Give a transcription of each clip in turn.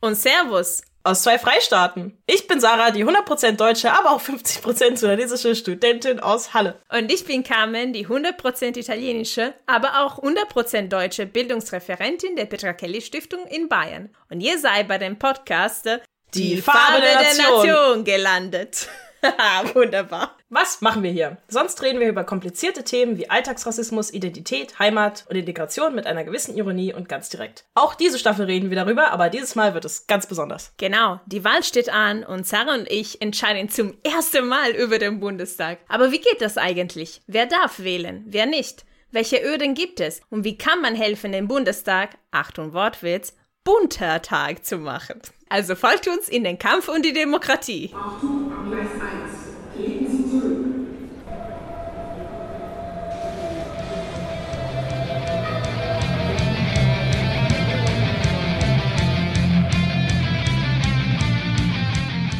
Und Servus aus zwei Freistaaten. Ich bin Sarah, die 100% deutsche, aber auch 50% sudanesische Studentin aus Halle. Und ich bin Carmen, die 100% italienische, aber auch 100% deutsche Bildungsreferentin der Petra Kelly Stiftung in Bayern. Und ihr seid bei dem Podcast Die, die Farbe, Farbe der, Nation. der Nation gelandet. Wunderbar. Was machen wir hier? Sonst reden wir über komplizierte Themen wie Alltagsrassismus, Identität, Heimat und Integration mit einer gewissen Ironie und ganz direkt. Auch diese Staffel reden wir darüber, aber dieses Mal wird es ganz besonders. Genau, die Wahl steht an und Sarah und ich entscheiden zum ersten Mal über den Bundestag. Aber wie geht das eigentlich? Wer darf wählen? Wer nicht? Welche Öden gibt es? Und wie kann man helfen, den Bundestag, Achtung Wortwitz, bunter Tag zu machen? Also folgt uns in den Kampf um die Demokratie. Achtung, Gleis 1. Treten Sie zurück.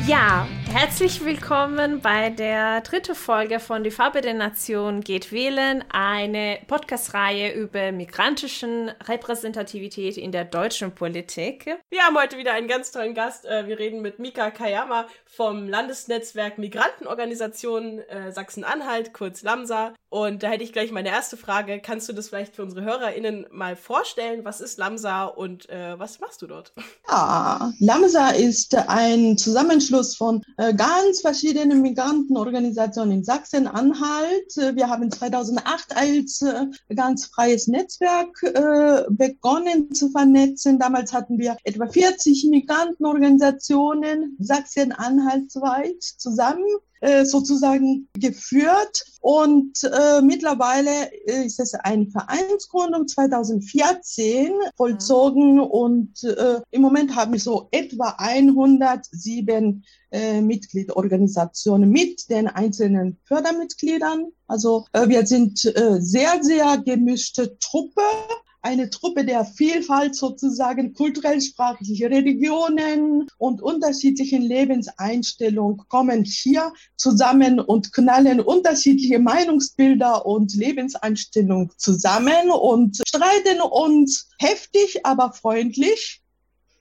Ja, Herzlich willkommen bei der dritten Folge von Die Farbe der Nation geht wählen, eine Podcast-Reihe über migrantischen Repräsentativität in der deutschen Politik. Wir haben heute wieder einen ganz tollen Gast. Äh, wir reden mit Mika Kayama vom Landesnetzwerk Migrantenorganisationen äh, Sachsen-Anhalt, kurz LAMSA. Und da hätte ich gleich meine erste Frage. Kannst du das vielleicht für unsere HörerInnen mal vorstellen? Was ist LAMSA und äh, was machst du dort? Ja, LAMSA ist ein Zusammenschluss von äh, ganz verschiedenen Migrantenorganisationen in Sachsen-Anhalt. Wir haben 2008 als äh, ganz freies Netzwerk äh, begonnen zu vernetzen. Damals hatten wir etwa 40 Migrantenorganisationen Sachsen-Anhalt zusammen äh, sozusagen geführt. Und äh, mittlerweile ist es eine Vereinsgründung 2014 vollzogen und äh, im Moment haben wir so etwa 107 äh, Mitgliedorganisationen mit den einzelnen Fördermitgliedern. Also äh, wir sind äh, sehr, sehr gemischte Truppe eine Truppe der Vielfalt sozusagen, kulturell sprachliche Religionen und unterschiedlichen Lebenseinstellungen kommen hier zusammen und knallen unterschiedliche Meinungsbilder und Lebenseinstellungen zusammen und streiten uns heftig, aber freundlich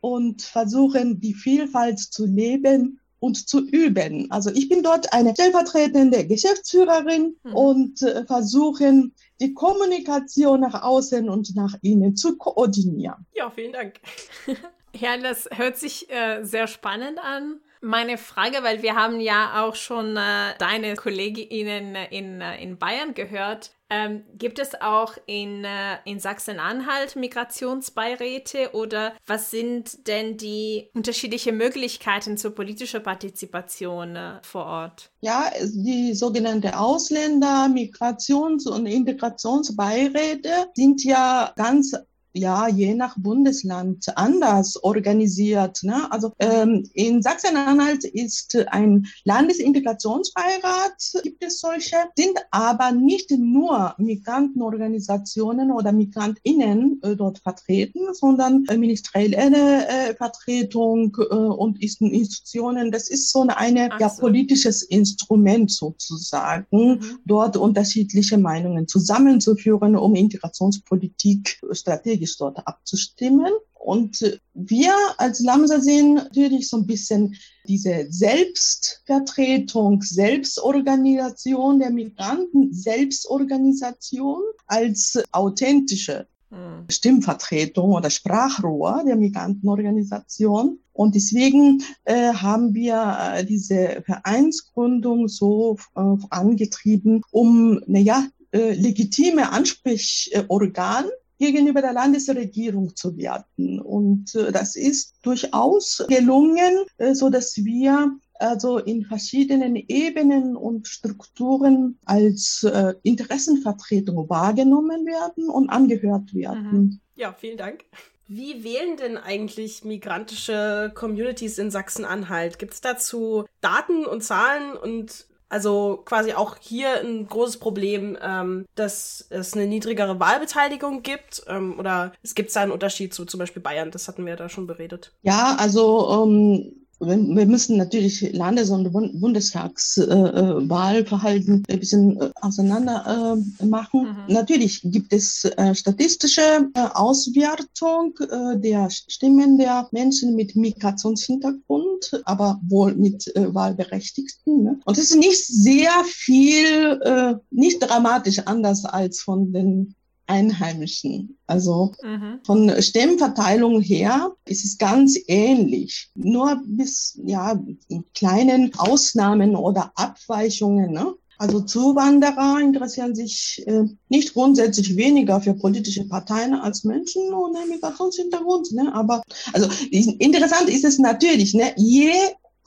und versuchen die Vielfalt zu leben und zu üben. Also ich bin dort eine stellvertretende Geschäftsführerin mhm. und äh, versuchen die Kommunikation nach außen und nach innen zu koordinieren. Ja, vielen Dank. ja, das hört sich äh, sehr spannend an. Meine Frage, weil wir haben ja auch schon äh, deine Kolleginnen in, äh, in Bayern gehört. Ähm, gibt es auch in, äh, in Sachsen-Anhalt Migrationsbeiräte oder was sind denn die unterschiedlichen Möglichkeiten zur politischen Partizipation äh, vor Ort? Ja, die sogenannte Ausländer-, Migrations- und Integrationsbeiräte sind ja ganz ja je nach Bundesland anders organisiert. Ne? Also ähm, in Sachsen-Anhalt ist ein Landesintegrationsbeirat, gibt es solche, sind aber nicht nur Migrantenorganisationen oder MigrantInnen äh, dort vertreten, sondern äh, ministerielle äh, Vertretung äh, und Institutionen. Das ist so eine so. ja, politisches Instrument sozusagen, mhm. dort unterschiedliche Meinungen zusammenzuführen, um Integrationspolitik strategisch strategisch dort abzustimmen. Und wir als Lamsa sehen natürlich so ein bisschen diese Selbstvertretung, Selbstorganisation der Migranten, Selbstorganisation als authentische hm. Stimmvertretung oder Sprachrohr der Migrantenorganisation. Und deswegen äh, haben wir äh, diese Vereinsgründung so äh, angetrieben, um, naja, äh, legitime Ansprechorgan gegenüber der Landesregierung zu werden. Und äh, das ist durchaus gelungen, äh, so dass wir also in verschiedenen Ebenen und Strukturen als äh, Interessenvertretung wahrgenommen werden und angehört werden. Mhm. Ja, vielen Dank. Wie wählen denn eigentlich migrantische Communities in Sachsen-Anhalt? Gibt es dazu Daten und Zahlen und also quasi auch hier ein großes Problem, ähm, dass es eine niedrigere Wahlbeteiligung gibt ähm, oder es gibt da einen Unterschied zu zum Beispiel Bayern, das hatten wir da schon beredet. Ja, also ähm, wir müssen natürlich Landes- und Bundestagswahlverhalten ein bisschen äh, auseinander äh, machen. Mhm. Natürlich gibt es äh, statistische Auswertung der Stimmen der Menschen mit Migrationshintergrund, aber wohl mit Wahlberechtigten. Ne? Und es ist nicht sehr viel, nicht dramatisch anders als von den Einheimischen. Also mhm. von Stimmverteilung her ist es ganz ähnlich. Nur bis, ja, in kleinen Ausnahmen oder Abweichungen. Ne? Also Zuwanderer interessieren sich äh, nicht grundsätzlich weniger für politische Parteien als Menschen ohne Migrationshintergrund. Ne? Aber also interessant ist es natürlich, ne? je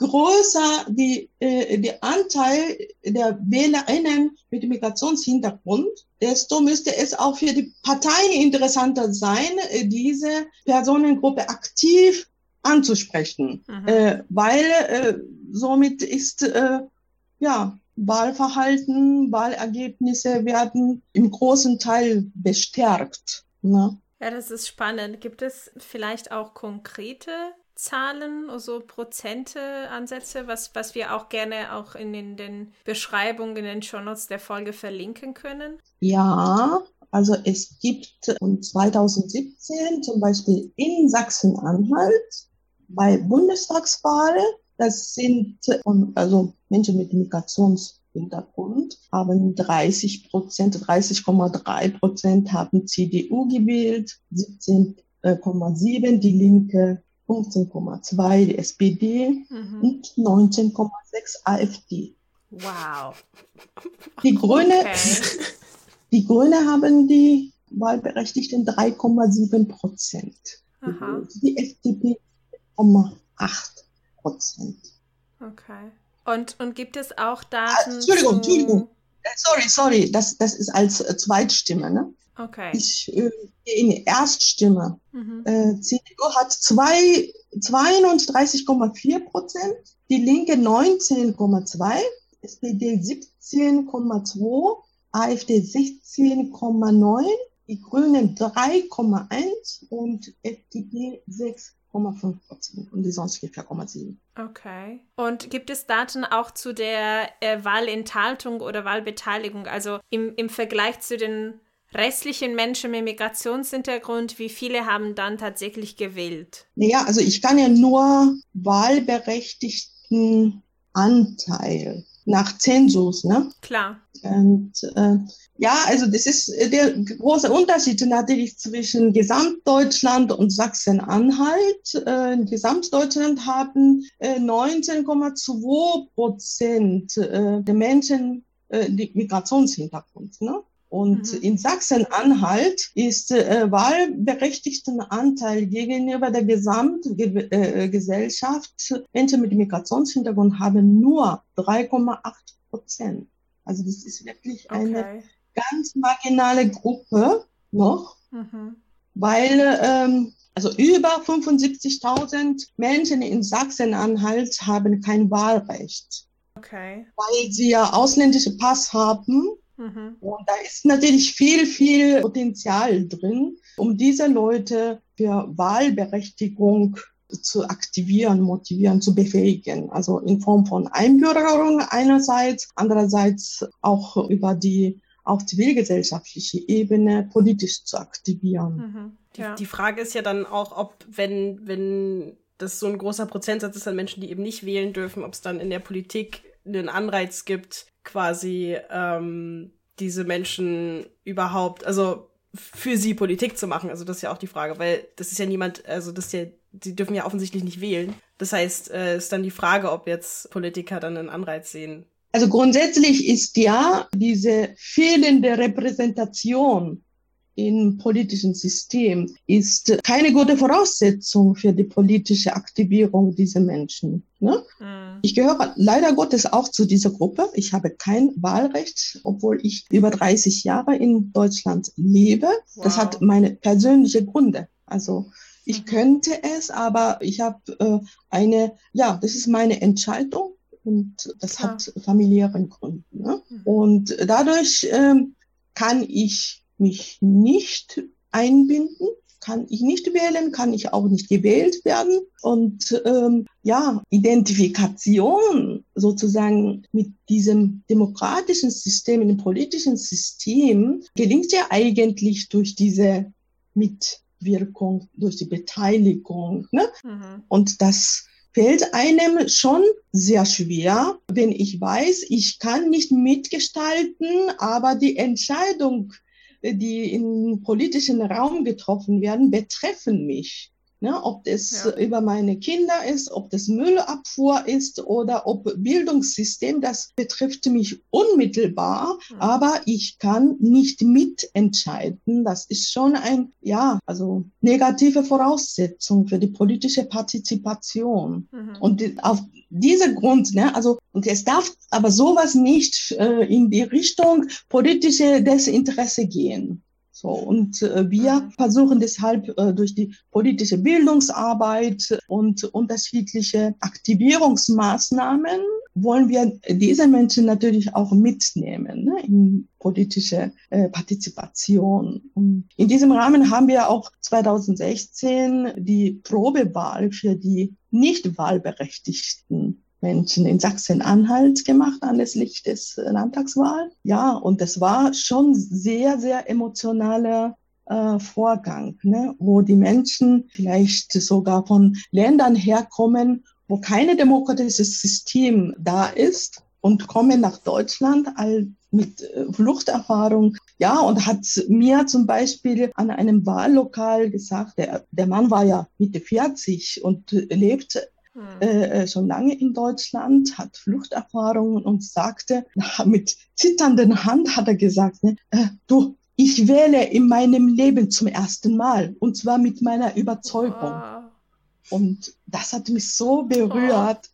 größer die, äh, der Anteil der WählerInnen mit Migrationshintergrund, desto müsste es auch für die Parteien interessanter sein, äh, diese Personengruppe aktiv anzusprechen, mhm. äh, weil äh, somit ist äh, ja Wahlverhalten, Wahlergebnisse werden im großen Teil bestärkt. Ne? Ja, das ist spannend. Gibt es vielleicht auch konkrete Zahlen, also Prozente, Ansätze, was, was wir auch gerne auch in, in den Beschreibungen, in den Shownotes der Folge verlinken können? Ja, also es gibt 2017 zum Beispiel in Sachsen-Anhalt bei Bundestagswahl, das sind also Menschen mit Migrationshintergrund haben 30 Prozent, 30,3 Prozent haben CDU gewählt, 17,7 die Linke, 15,2 die SPD mhm. und 19,6 AfD. Wow. Die Grüne, okay. die Grüne haben die Wahlberechtigten 3,7 Prozent. Die FDP 4,8 Prozent. Okay. Und, und gibt es auch Daten? Ah, Entschuldigung, Entschuldigung. Äh, sorry, sorry, das, das ist als äh, Zweitstimme. Ne? Okay. Ich äh, in Erststimme. Mhm. Äh, CDU hat 32,4 Prozent, die Linke 19,2, SPD 17,2, AfD 16,9, die Grünen 3,1 und FDP 6 1,5% und die sonstige 4,7%. Okay. Und gibt es Daten auch zu der äh, Wahlenthaltung oder Wahlbeteiligung? Also im, im Vergleich zu den restlichen Menschen mit Migrationshintergrund, wie viele haben dann tatsächlich gewählt? Naja, also ich kann ja nur wahlberechtigten Anteil nach Zensus, ne? Klar. Und äh, ja, also das ist der große Unterschied natürlich zwischen Gesamtdeutschland und Sachsen-Anhalt. Äh, in Gesamtdeutschland haben äh, 19,2 Prozent äh, der Menschen äh, die Migrationshintergrund. Ne? Und mhm. in Sachsen-Anhalt ist äh, wahlberechtigten Anteil gegenüber der Gesamtgesellschaft äh, Menschen mit Migrationshintergrund haben nur 3,8 Prozent. Also das ist wirklich eine okay. ganz marginale Gruppe noch, mhm. weil ähm, also über 75.000 Menschen in Sachsen-Anhalt haben kein Wahlrecht. Okay. Weil sie ja ausländische Pass haben Mhm. Und da ist natürlich viel, viel Potenzial drin, um diese Leute für Wahlberechtigung zu aktivieren, motivieren, zu befähigen. Also in Form von Einbürgerung einerseits, andererseits auch über die auf zivilgesellschaftliche Ebene politisch zu aktivieren. Mhm. Ja. Die, die Frage ist ja dann auch, ob, wenn, wenn das so ein großer Prozentsatz ist an Menschen, die eben nicht wählen dürfen, ob es dann in der Politik einen Anreiz gibt, quasi ähm, diese Menschen überhaupt, also für sie Politik zu machen. Also das ist ja auch die Frage, weil das ist ja niemand, also das ist ja, sie dürfen ja offensichtlich nicht wählen. Das heißt, äh, ist dann die Frage, ob jetzt Politiker dann einen Anreiz sehen. Also grundsätzlich ist ja diese fehlende Repräsentation im politischen System ist keine gute Voraussetzung für die politische Aktivierung dieser Menschen. Ne? Mhm. Ich gehöre leider Gottes auch zu dieser Gruppe. Ich habe kein Wahlrecht, obwohl ich über 30 Jahre in Deutschland lebe. Wow. Das hat meine persönliche Gründe. Also ich mhm. könnte es, aber ich habe äh, eine, ja, das ist meine Entscheidung und das ja. hat familiären Gründen. Ne? Mhm. Und dadurch ähm, kann ich mich nicht einbinden kann ich nicht wählen, kann ich auch nicht gewählt werden. Und ähm, ja, Identifikation sozusagen mit diesem demokratischen System, dem politischen System, gelingt ja eigentlich durch diese Mitwirkung, durch die Beteiligung. Ne? Mhm. Und das fällt einem schon sehr schwer, wenn ich weiß, ich kann nicht mitgestalten, aber die Entscheidung, die im politischen Raum getroffen werden, betreffen mich. Ne, ob das ja. über meine Kinder ist, ob das Müllabfuhr ist oder ob Bildungssystem, das betrifft mich unmittelbar, mhm. aber ich kann nicht mitentscheiden. Das ist schon ein, ja, also negative Voraussetzung für die politische Partizipation. Mhm. Und auf dieser Grund, ne, also, und es darf aber sowas nicht äh, in die Richtung politische Desinteresse gehen. So, und äh, wir versuchen deshalb äh, durch die politische Bildungsarbeit und unterschiedliche Aktivierungsmaßnahmen wollen wir diese Menschen natürlich auch mitnehmen ne, in politische äh, Partizipation. Und in diesem Rahmen haben wir auch 2016 die Probewahl für die nicht wahlberechtigten Menschen in Sachsen-Anhalt gemacht anlässlich des Landtagswahl. Ja, und das war schon sehr, sehr emotionaler äh, Vorgang, ne, wo die Menschen vielleicht sogar von Ländern herkommen, wo keine demokratisches System da ist und kommen nach Deutschland all mit äh, Fluchterfahrung. Ja, und hat mir zum Beispiel an einem Wahllokal gesagt, der, der Mann war ja Mitte 40 und lebt hm. Äh, äh, schon lange in Deutschland, hat Fluchterfahrungen und sagte, mit zitternden Hand hat er gesagt, ne, äh, du, ich wähle in meinem Leben zum ersten Mal und zwar mit meiner Überzeugung. Wow. Und das hat mich so berührt.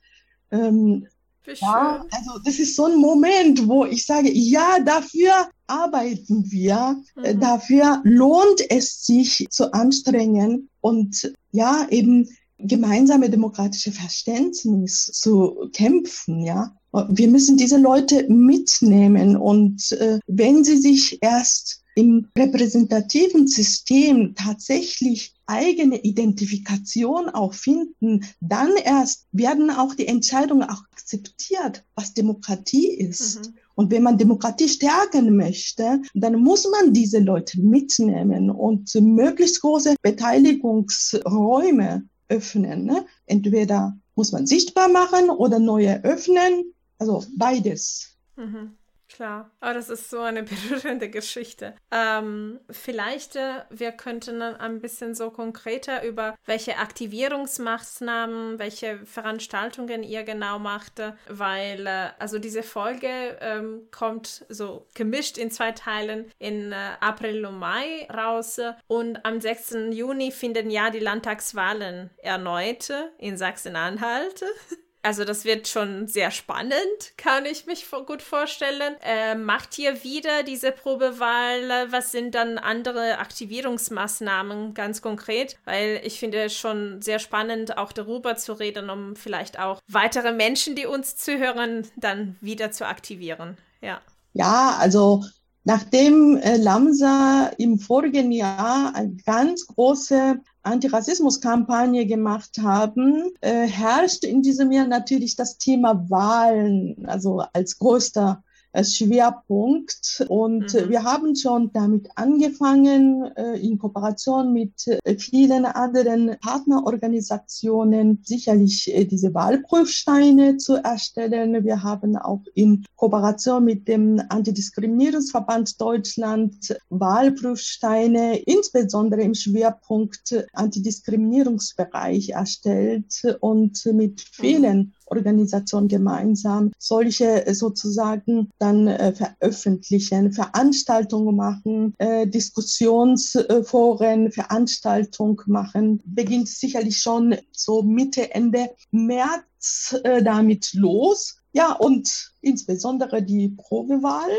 Oh. Ähm, ja, also das ist so ein Moment, wo ich sage, ja, dafür arbeiten wir, äh, mhm. dafür lohnt es sich zu anstrengen und ja, eben gemeinsame demokratische Verständnis zu kämpfen, ja. Wir müssen diese Leute mitnehmen und äh, wenn sie sich erst im repräsentativen System tatsächlich eigene Identifikation auch finden, dann erst werden auch die Entscheidungen auch akzeptiert, was Demokratie ist. Mhm. Und wenn man Demokratie stärken möchte, dann muss man diese Leute mitnehmen und möglichst große Beteiligungsräume öffnen. Ne? Entweder muss man sichtbar machen oder neue öffnen. Also beides. Mhm. Klar, aber das ist so eine berührende Geschichte. Ähm, vielleicht, äh, wir könnten dann ein bisschen so konkreter über welche Aktivierungsmaßnahmen, welche Veranstaltungen ihr genau macht, weil äh, also diese Folge ähm, kommt so gemischt in zwei Teilen in äh, April und Mai raus und am 6. Juni finden ja die Landtagswahlen erneut in Sachsen-Anhalt. Also das wird schon sehr spannend, kann ich mich gut vorstellen. Äh, macht ihr wieder diese Probewahl? Was sind dann andere Aktivierungsmaßnahmen ganz konkret? Weil ich finde es schon sehr spannend, auch darüber zu reden, um vielleicht auch weitere Menschen, die uns zuhören, dann wieder zu aktivieren. Ja. Ja, also Nachdem äh, Lamsa im vorigen Jahr eine ganz große Antirassismus-Kampagne gemacht haben, äh, herrscht in diesem Jahr natürlich das Thema Wahlen, also als größter Schwerpunkt. Und mhm. wir haben schon damit angefangen, äh, in Kooperation mit äh, vielen anderen Partnerorganisationen sicherlich äh, diese Wahlprüfsteine zu erstellen. Wir haben auch in Kooperation mit dem Antidiskriminierungsverband Deutschland Wahlprüfsteine, insbesondere im Schwerpunkt Antidiskriminierungsbereich erstellt und mit mhm. vielen Organisation gemeinsam solche äh, sozusagen dann äh, veröffentlichen, Veranstaltungen machen, äh, Diskussionsforen, Veranstaltungen machen. Beginnt sicherlich schon so Mitte, Ende März äh, damit los. Ja, und insbesondere die Probewahl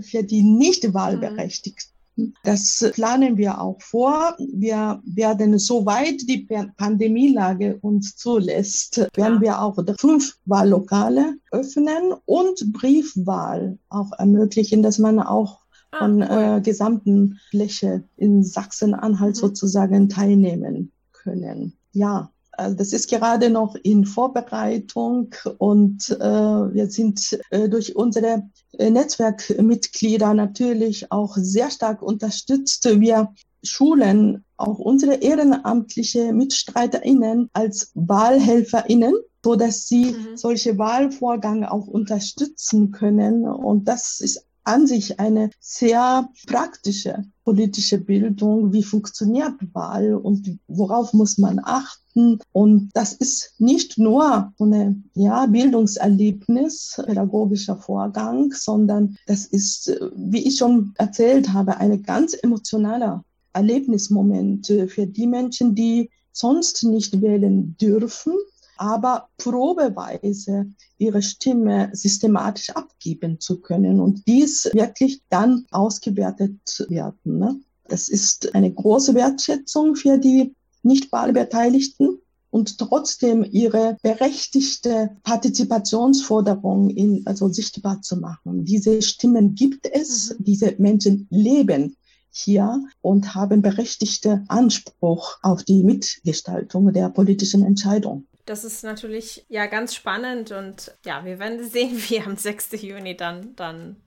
für die nicht wahlberechtigten das planen wir auch vor. Wir werden, soweit die Pandemielage uns zulässt, werden wir auch fünf Wahllokale öffnen und Briefwahl auch ermöglichen, dass man auch ah, von äh, gesamten Fläche in Sachsen-Anhalt mhm. sozusagen teilnehmen können. Ja, das ist gerade noch in Vorbereitung und äh, wir sind äh, durch unsere äh, Netzwerkmitglieder natürlich auch sehr stark unterstützt. Wir schulen auch unsere ehrenamtliche MitstreiterInnen als WahlhelferInnen, so dass sie mhm. solche Wahlvorgänge auch unterstützen können. Und das ist an sich eine sehr praktische politische Bildung. Wie funktioniert Wahl und worauf muss man achten? Und das ist nicht nur eine ja, Bildungserlebnis, pädagogischer Vorgang, sondern das ist, wie ich schon erzählt habe, eine ganz emotionale Erlebnismoment für die Menschen, die sonst nicht wählen dürfen aber probeweise ihre Stimme systematisch abgeben zu können und dies wirklich dann ausgewertet werden. Ne? Das ist eine große Wertschätzung für die nicht Wahlbeteiligten und trotzdem ihre berechtigte Partizipationsforderung in, also sichtbar zu machen. Diese Stimmen gibt es, mhm. diese Menschen leben hier und haben berechtigte Anspruch auf die Mitgestaltung der politischen Entscheidung. Das ist natürlich ja ganz spannend und ja, wir werden sehen, wie am 6. Juni dann, dann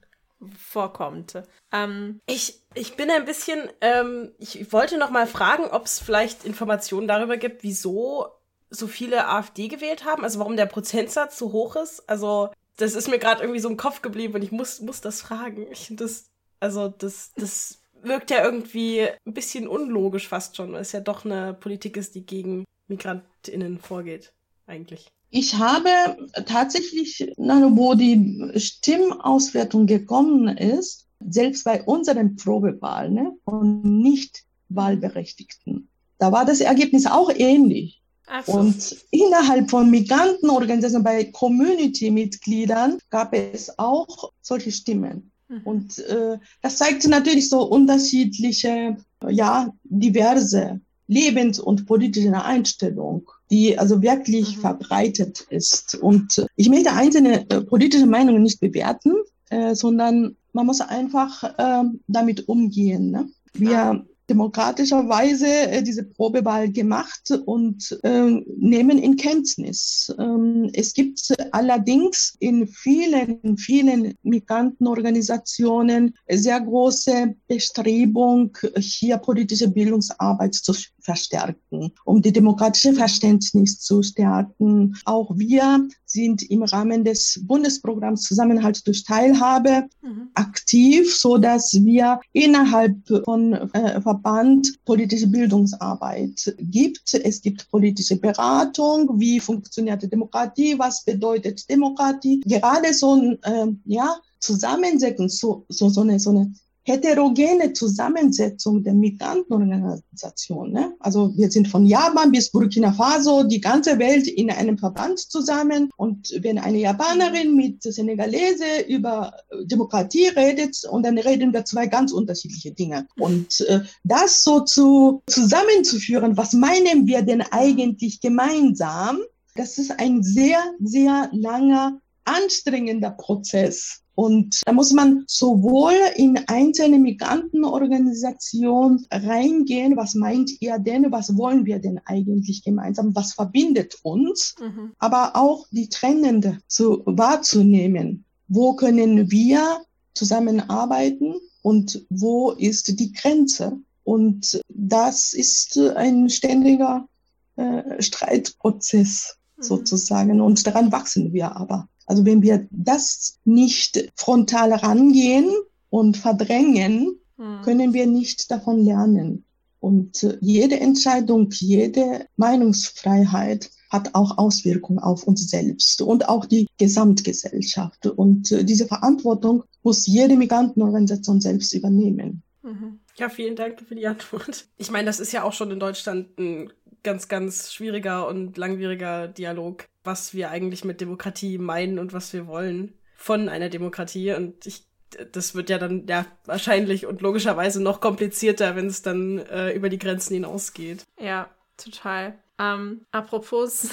vorkommt. Ähm, ich, ich bin ein bisschen, ähm, ich wollte noch mal fragen, ob es vielleicht Informationen darüber gibt, wieso so viele AfD gewählt haben, also warum der Prozentsatz so hoch ist. Also das ist mir gerade irgendwie so im Kopf geblieben und ich muss, muss das fragen. Ich das, also das, das wirkt ja irgendwie ein bisschen unlogisch fast schon, weil es ja doch eine Politik ist, die gegen MigrantInnen vorgeht, eigentlich? Ich habe tatsächlich, wo die Stimmauswertung gekommen ist, selbst bei unseren Probewahlen ne, von Nicht-Wahlberechtigten, da war das Ergebnis auch ähnlich. So. Und innerhalb von Migrantenorganisationen, bei Community-Mitgliedern gab es auch solche Stimmen. Mhm. Und äh, das zeigt natürlich so unterschiedliche, ja, diverse Lebens- und politische Einstellung, die also wirklich mhm. verbreitet ist. Und ich möchte einzelne äh, politische Meinungen nicht bewerten, äh, sondern man muss einfach äh, damit umgehen. Ne? Wir demokratischerweise äh, diese Probewahl gemacht und äh, nehmen in Kenntnis. Ähm, es gibt allerdings in vielen, vielen Migrantenorganisationen sehr große Bestrebung, hier politische Bildungsarbeit zu verstärken, um die demokratische Verständnis zu stärken. Auch wir sind im Rahmen des Bundesprogramms Zusammenhalt durch Teilhabe mhm. aktiv, so dass wir innerhalb von äh, Verband politische Bildungsarbeit gibt. Es gibt politische Beratung, wie funktioniert die Demokratie, was bedeutet Demokratie. Gerade so ein äh, ja, Zusammensetzen, so, so, so, eine, so eine heterogene Zusammensetzung der Migrantenorganisation. Ne? Also wir sind von Japan bis Burkina Faso, die ganze Welt in einem Verband zusammen. Und wenn eine Japanerin mit Senegalese über Demokratie redet, und dann reden wir zwei ganz unterschiedliche Dinge. Und äh, das so zu zusammenzuführen, was meinen wir denn eigentlich gemeinsam? Das ist ein sehr, sehr langer, anstrengender Prozess. Und da muss man sowohl in einzelne Migrantenorganisationen reingehen, was meint ihr denn, was wollen wir denn eigentlich gemeinsam, was verbindet uns, mhm. aber auch die Trennende zu, wahrzunehmen. Wo können wir zusammenarbeiten und wo ist die Grenze? Und das ist ein ständiger äh, Streitprozess mhm. sozusagen. Und daran wachsen wir aber. Also wenn wir das nicht frontal rangehen und verdrängen, hm. können wir nicht davon lernen. Und jede Entscheidung, jede Meinungsfreiheit hat auch Auswirkungen auf uns selbst und auch die Gesamtgesellschaft. Und diese Verantwortung muss jede Migrantenorganisation selbst übernehmen. Mhm. Ja, vielen Dank für die Antwort. Ich meine, das ist ja auch schon in Deutschland ein ganz, ganz schwieriger und langwieriger Dialog, was wir eigentlich mit Demokratie meinen und was wir wollen von einer Demokratie. Und ich, das wird ja dann ja wahrscheinlich und logischerweise noch komplizierter, wenn es dann äh, über die Grenzen hinausgeht. Ja, total. Ähm, apropos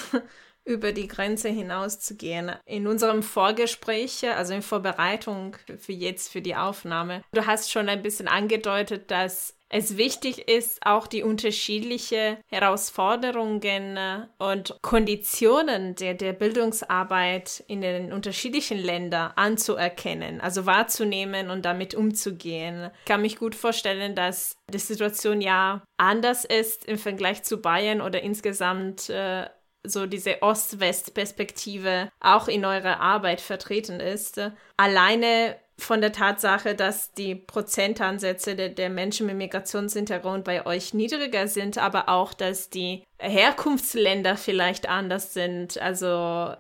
über die Grenze hinaus zu gehen. In unserem Vorgespräch, also in Vorbereitung für jetzt, für die Aufnahme, du hast schon ein bisschen angedeutet, dass es wichtig ist, auch die unterschiedlichen Herausforderungen äh, und Konditionen der, der Bildungsarbeit in den unterschiedlichen Ländern anzuerkennen, also wahrzunehmen und damit umzugehen. Ich kann mich gut vorstellen, dass die Situation ja anders ist im Vergleich zu Bayern oder insgesamt äh, so diese Ost-West-Perspektive auch in eurer Arbeit vertreten ist. Alleine von der Tatsache, dass die Prozentansätze der, der, Menschen mit Migrationshintergrund bei euch niedriger sind, aber auch, dass die Herkunftsländer vielleicht anders sind. Also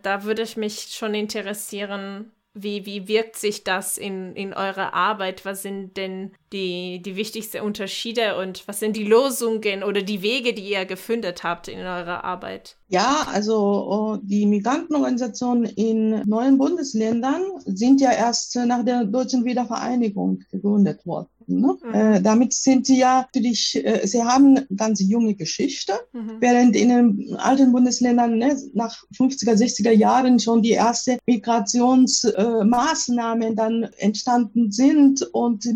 da würde ich mich schon interessieren, wie, wie wirkt sich das in, in eurer Arbeit? Was sind denn die, die wichtigsten Unterschiede und was sind die Losungen oder die Wege, die ihr gefunden habt in eurer Arbeit? Ja, also oh, die Migrantenorganisationen in neuen Bundesländern sind ja erst nach der deutschen Wiedervereinigung gegründet worden. Ne? Mhm. Äh, damit sind sie ja natürlich, äh, sie haben ganz junge Geschichte, mhm. während in den alten Bundesländern ne, nach 50er, 60er Jahren schon die erste Migrationsmaßnahmen äh, dann entstanden sind und die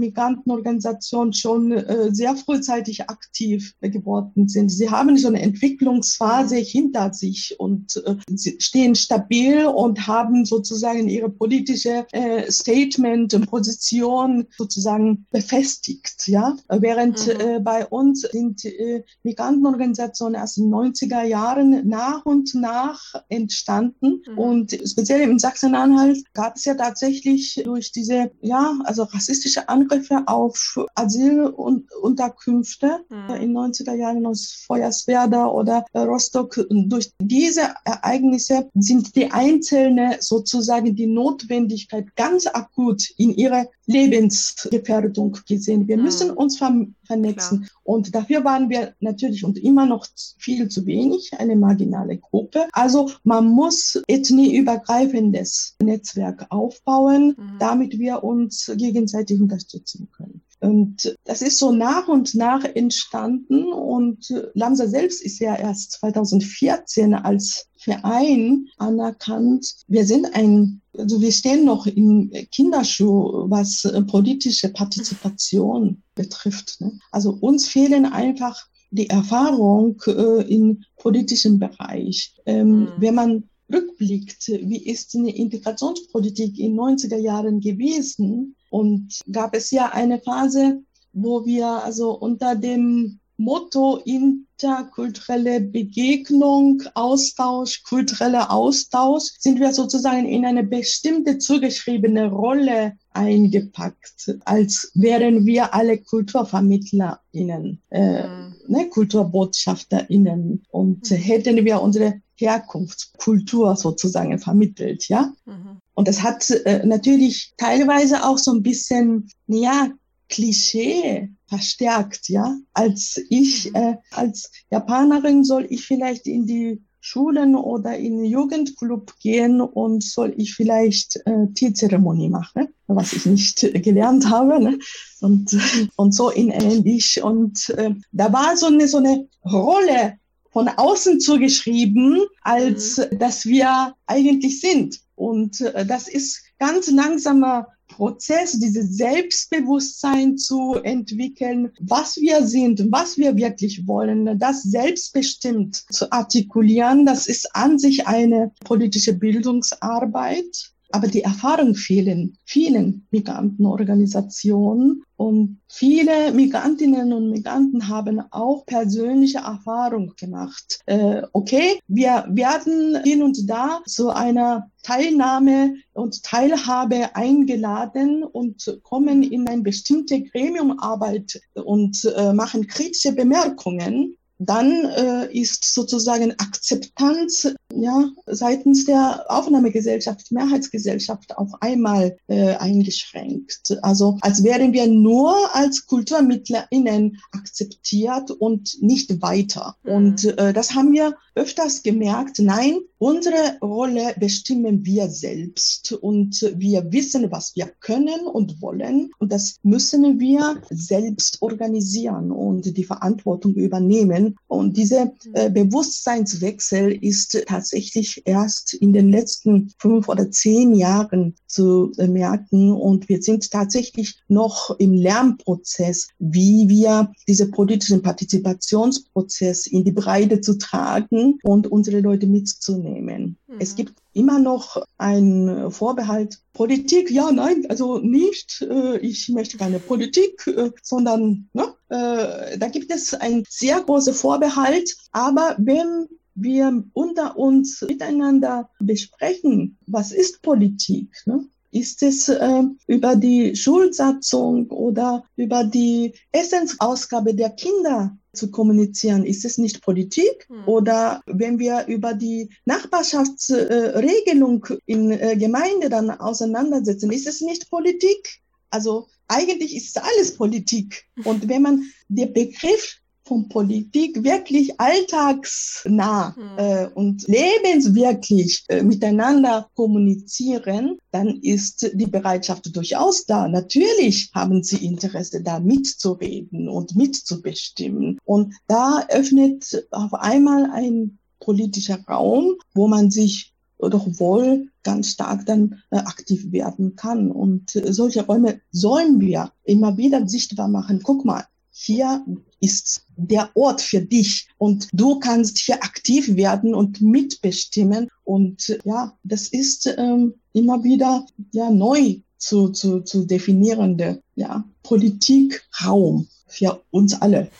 Migrantenorganisationen schon äh, sehr frühzeitig aktiv geworden sind. Sie haben schon eine Entwicklungsphase hinter sich und äh, stehen stabil und haben sozusagen ihre politische äh, Statement und Position sozusagen befestigt ja. Während mhm. äh, bei uns sind äh, Migrantenorganisationen erst in den 90er Jahren nach und nach entstanden. Mhm. Und speziell in Sachsen-Anhalt gab es ja tatsächlich durch diese, ja, also rassistische Angriffe auf Asylunterkünfte mhm. in den 90er Jahren aus Feuerswerda oder Rostock. Durch diese Ereignisse sind die einzelne sozusagen die Notwendigkeit ganz akut in ihre Lebensgefährdung gesehen. Wir mhm. müssen uns ver vernetzen. Klar. Und dafür waren wir natürlich und immer noch viel zu wenig, eine marginale Gruppe. Also man muss ethnieübergreifendes Netzwerk aufbauen, mhm. damit wir uns gegenseitig unterstützen können. Und das ist so nach und nach entstanden und Lamsa selbst ist ja erst 2014 als Verein anerkannt. Wir sind ein, also wir stehen noch in Kinderschuh, was politische Partizipation betrifft. Ne? Also uns fehlen einfach die Erfahrung äh, im politischen Bereich. Ähm, mhm. Wenn man rückblickt, wie ist die Integrationspolitik in 90er Jahren gewesen? Und gab es ja eine Phase, wo wir also unter dem Motto interkulturelle Begegnung, Austausch, kultureller Austausch, sind wir sozusagen in eine bestimmte zugeschriebene Rolle eingepackt, als wären wir alle KulturvermittlerInnen, äh, mhm. ne, KulturbotschafterInnen und mhm. hätten wir unsere Herkunftskultur sozusagen vermittelt, ja. Mhm. Und das hat äh, natürlich teilweise auch so ein bisschen, ja, Klischee verstärkt, ja. Als ich, mhm. äh, als Japanerin soll ich vielleicht in die Schulen oder in den Jugendclub gehen und soll ich vielleicht äh, Teezeremonie machen, was ich nicht äh, gelernt habe. Ne? Und, und so in ähnlich. Und äh, da war so eine, so eine Rolle von außen zugeschrieben, als mhm. dass wir eigentlich sind. Und äh, das ist ganz langsamer Prozess, dieses Selbstbewusstsein zu entwickeln, was wir sind, was wir wirklich wollen, das selbstbestimmt zu artikulieren, das ist an sich eine politische Bildungsarbeit. Aber die Erfahrung fehlen vielen Migrantenorganisationen und viele Migrantinnen und Migranten haben auch persönliche Erfahrung gemacht. Äh, okay, wir werden hin und da zu einer Teilnahme und Teilhabe eingeladen und kommen in ein bestimmte Gremiumarbeit und äh, machen kritische Bemerkungen dann äh, ist sozusagen Akzeptanz ja, seitens der Aufnahmegesellschaft, Mehrheitsgesellschaft auf einmal äh, eingeschränkt. Also als wären wir nur als KulturmittlerInnen akzeptiert und nicht weiter. Mhm. Und äh, das haben wir öfters gemerkt. Nein, Unsere Rolle bestimmen wir selbst und wir wissen, was wir können und wollen und das müssen wir selbst organisieren und die Verantwortung übernehmen. Und dieser äh, Bewusstseinswechsel ist tatsächlich erst in den letzten fünf oder zehn Jahren zu merken und wir sind tatsächlich noch im Lernprozess, wie wir diese politischen Partizipationsprozess in die Breite zu tragen und unsere Leute mitzunehmen. Mhm. Es gibt immer noch ein Vorbehalt. Politik, ja, nein, also nicht. Äh, ich möchte keine Politik, äh, sondern ne, äh, da gibt es ein sehr großer Vorbehalt. Aber wenn wir unter uns miteinander besprechen, was ist Politik? Ne? Ist es äh, über die Schulsatzung oder über die Essensausgabe der Kinder zu kommunizieren? Ist es nicht Politik? Hm. Oder wenn wir über die Nachbarschaftsregelung äh, in äh, Gemeinde dann auseinandersetzen, ist es nicht Politik? Also eigentlich ist es alles Politik. Und wenn man den Begriff von Politik wirklich alltagsnah mhm. äh, und lebenswirklich äh, miteinander kommunizieren, dann ist die Bereitschaft durchaus da. Natürlich haben sie Interesse, da mitzureden und mitzubestimmen. Und da öffnet auf einmal ein politischer Raum, wo man sich doch wohl ganz stark dann äh, aktiv werden kann. Und äh, solche Räume sollen wir immer wieder sichtbar machen. Guck mal, hier ist der Ort für dich und du kannst hier aktiv werden und mitbestimmen. Und ja, das ist ähm, immer wieder ja neu zu, zu, zu definierende ja, Politikraum für uns alle.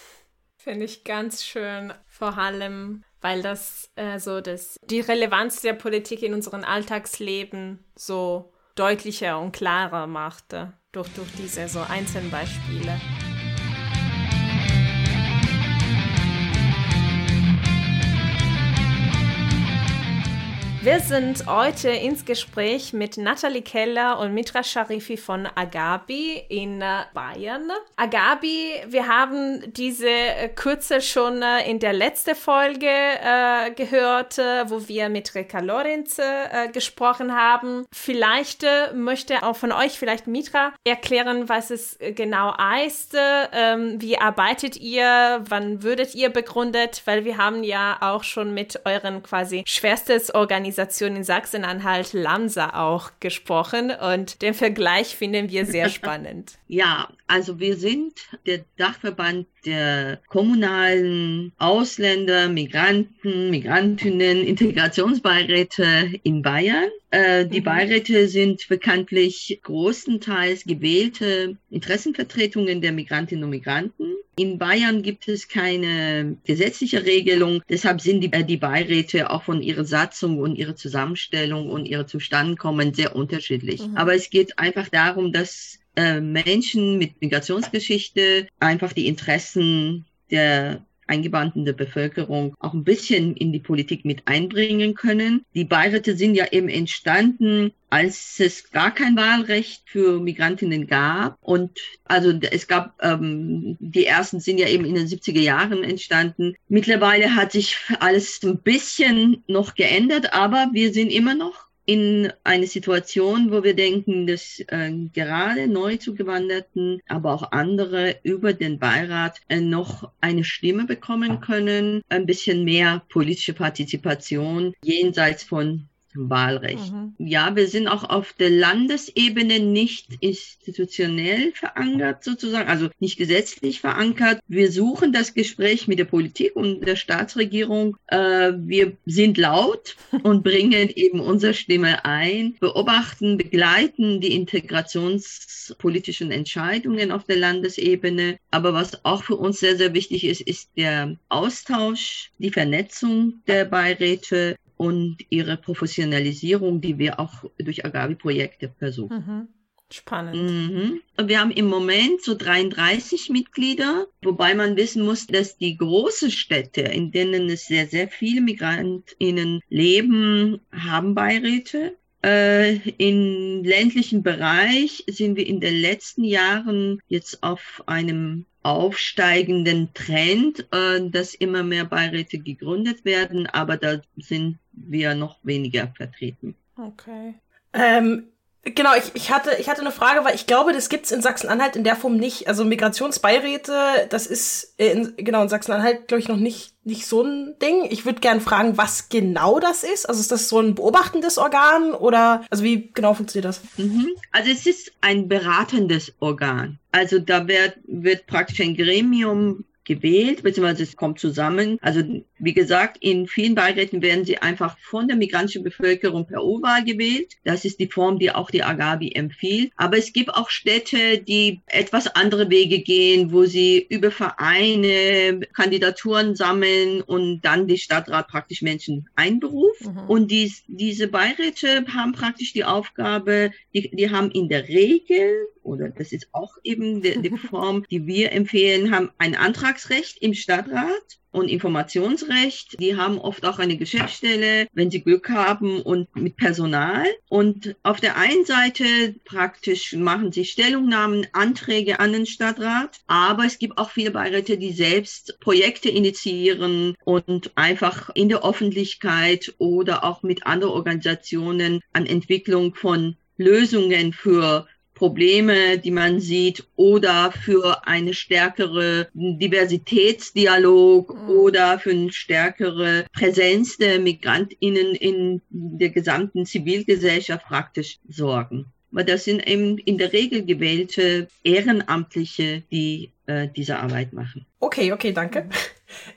Finde ich ganz schön, vor allem, weil das äh, so das, die Relevanz der Politik in unserem Alltagsleben so deutlicher und klarer machte durch, durch diese so einzelnen Beispiele. Wir sind heute ins Gespräch mit Nathalie Keller und Mitra Sharifi von Agabi in äh, Bayern. Agabi, wir haben diese äh, Kürze schon äh, in der letzten Folge äh, gehört, wo wir mit Reka Lorenz äh, gesprochen haben. Vielleicht äh, möchte auch von euch, vielleicht Mitra, erklären, was es genau heißt. Ähm, wie arbeitet ihr? Wann würdet ihr begründet? Weil wir haben ja auch schon mit euren quasi schwerstes Organisation Organisation in Sachsen-Anhalt, LAMSA, auch gesprochen und den Vergleich finden wir sehr spannend. ja, also wir sind der Dachverband der kommunalen Ausländer, Migranten, Migrantinnen, Integrationsbeiräte in Bayern. Äh, die mhm. Beiräte sind bekanntlich großenteils gewählte Interessenvertretungen der Migrantinnen und Migranten. In Bayern gibt es keine gesetzliche Regelung, deshalb sind die, äh, die Beiräte auch von ihrer Satzung und ihrer Zusammenstellung und ihrer Zustandekommen sehr unterschiedlich. Mhm. Aber es geht einfach darum, dass äh, Menschen mit Migrationsgeschichte einfach die Interessen der Eingebannten der Bevölkerung auch ein bisschen in die Politik mit einbringen können. Die Beiräte sind ja eben entstanden, als es gar kein Wahlrecht für Migrantinnen gab. Und also es gab, ähm, die ersten sind ja eben in den 70er Jahren entstanden. Mittlerweile hat sich alles ein bisschen noch geändert, aber wir sind immer noch in eine Situation, wo wir denken, dass äh, gerade neu zugewanderten, aber auch andere über den Beirat äh, noch eine Stimme bekommen können, ein bisschen mehr politische Partizipation jenseits von Wahlrecht. Mhm. Ja, wir sind auch auf der Landesebene nicht institutionell verankert sozusagen, also nicht gesetzlich verankert. Wir suchen das Gespräch mit der Politik und der Staatsregierung. Äh, wir sind laut und bringen eben unsere Stimme ein, beobachten, begleiten die integrationspolitischen Entscheidungen auf der Landesebene. Aber was auch für uns sehr, sehr wichtig ist, ist der Austausch, die Vernetzung der Beiräte, und ihre Professionalisierung, die wir auch durch Agavi-Projekte versuchen. Mhm. Spannend. Mhm. Wir haben im Moment so 33 Mitglieder, wobei man wissen muss, dass die großen Städte, in denen es sehr, sehr viele MigrantInnen leben, haben Beiräte. Äh, Im ländlichen Bereich sind wir in den letzten Jahren jetzt auf einem aufsteigenden Trend, äh, dass immer mehr Beiräte gegründet werden, aber da sind wir noch weniger vertreten. Okay. Ähm, genau, ich, ich, hatte, ich hatte eine Frage, weil ich glaube, das gibt's in Sachsen-Anhalt in der Form nicht. Also Migrationsbeiräte, das ist äh, in, genau in Sachsen-Anhalt, glaube ich, noch nicht, nicht so ein Ding. Ich würde gern fragen, was genau das ist. Also ist das so ein beobachtendes Organ oder also wie genau funktioniert das? Mhm. Also es ist ein beratendes Organ. Also da wird, wird praktisch ein Gremium gewählt, beziehungsweise es kommt zusammen. Also wie gesagt, in vielen Beiräten werden sie einfach von der migrantischen Bevölkerung per O-Wahl gewählt. Das ist die Form, die auch die Agabi empfiehlt. Aber es gibt auch Städte, die etwas andere Wege gehen, wo sie über Vereine Kandidaturen sammeln und dann die Stadtrat praktisch Menschen einberuft. Mhm. Und dies, diese Beiräte haben praktisch die Aufgabe, die, die haben in der Regel oder das ist auch eben die, die Form, die wir empfehlen, haben ein Antragsrecht im Stadtrat und Informationsrecht. Die haben oft auch eine Geschäftsstelle, wenn sie Glück haben und mit Personal. Und auf der einen Seite praktisch machen sie Stellungnahmen, Anträge an den Stadtrat, aber es gibt auch viele Beiräte, die selbst Projekte initiieren und einfach in der Öffentlichkeit oder auch mit anderen Organisationen an Entwicklung von Lösungen für Probleme, die man sieht, oder für eine stärkere Diversitätsdialog mhm. oder für eine stärkere Präsenz der Migrantinnen in der gesamten Zivilgesellschaft praktisch sorgen. Weil das sind eben in der Regel gewählte Ehrenamtliche, die äh, diese Arbeit machen. Okay, okay, danke.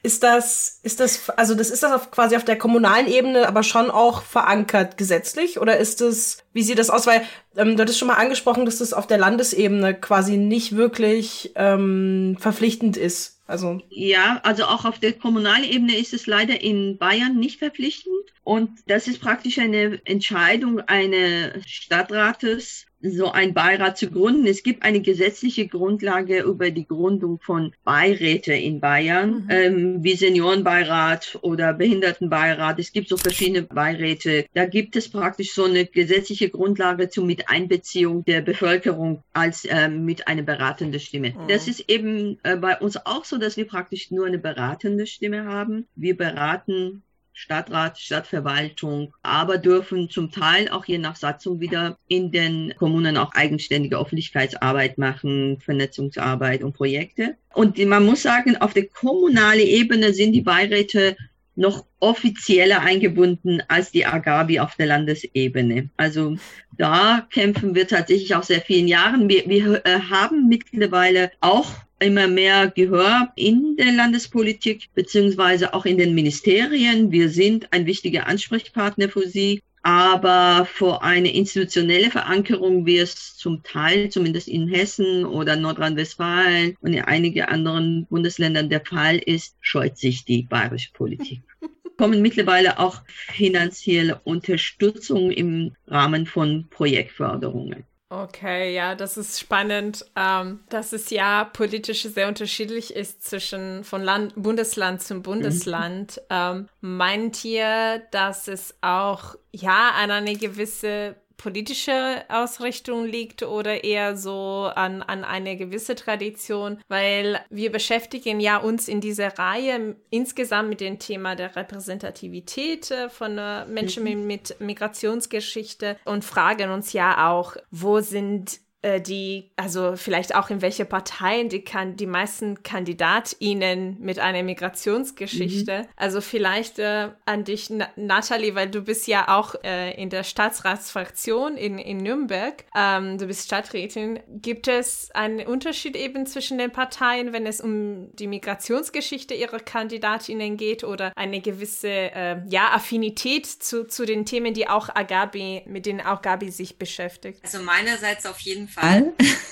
Ist das, ist das, also das ist das auf, quasi auf der kommunalen Ebene, aber schon auch verankert gesetzlich? Oder ist das, wie sieht das aus? Weil ähm, du hattest schon mal angesprochen, dass das auf der Landesebene quasi nicht wirklich ähm, verpflichtend ist. Also ja, also auch auf der kommunalen Ebene ist es leider in Bayern nicht verpflichtend. Und das ist praktisch eine Entscheidung eines Stadtrates, so ein Beirat zu gründen. Es gibt eine gesetzliche Grundlage über die Gründung von Beiräte in Bayern, mhm. ähm, wie Seniorenbeirat oder Behindertenbeirat. Es gibt so verschiedene Beiräte. Da gibt es praktisch so eine gesetzliche Grundlage zur Miteinbeziehung der Bevölkerung als äh, mit einer beratenden Stimme. Mhm. Das ist eben äh, bei uns auch so, dass wir praktisch nur eine beratende Stimme haben. Wir beraten Stadtrat, Stadtverwaltung, aber dürfen zum Teil auch je nach Satzung wieder in den Kommunen auch eigenständige Öffentlichkeitsarbeit machen, Vernetzungsarbeit und Projekte. Und man muss sagen, auf der kommunalen Ebene sind die Beiräte noch offizieller eingebunden als die Agabi auf der Landesebene. Also da kämpfen wir tatsächlich auch sehr vielen Jahren. Wir, wir äh, haben mittlerweile auch immer mehr Gehör in der Landespolitik beziehungsweise auch in den Ministerien. Wir sind ein wichtiger Ansprechpartner für sie. Aber vor eine institutionelle Verankerung, wie es zum Teil, zumindest in Hessen oder Nordrhein-Westfalen und in einigen anderen Bundesländern der Fall ist, scheut sich die bayerische Politik. Kommen mittlerweile auch finanzielle Unterstützung im Rahmen von Projektförderungen. Okay, ja, das ist spannend, ähm, dass es ja politisch sehr unterschiedlich ist zwischen von Land, Bundesland zum Bundesland. Mhm. Ähm, meint ihr, dass es auch ja an eine gewisse politische Ausrichtung liegt oder eher so an, an eine gewisse Tradition, weil wir beschäftigen ja uns in dieser Reihe insgesamt mit dem Thema der Repräsentativität äh, von äh, Menschen mhm. mit Migrationsgeschichte und fragen uns ja auch, wo sind die, also vielleicht auch in welche Parteien die, kann, die meisten KandidatInnen mit einer Migrationsgeschichte. Mhm. Also vielleicht äh, an dich, Na Nathalie, weil du bist ja auch äh, in der Staatsratsfraktion in, in Nürnberg. Ähm, du bist Stadträtin. Gibt es einen Unterschied eben zwischen den Parteien, wenn es um die Migrationsgeschichte ihrer KandidatInnen geht oder eine gewisse, äh, ja, Affinität zu, zu den Themen, die auch Agabi, mit denen auch Gabi sich beschäftigt? Also meinerseits auf jeden Fall.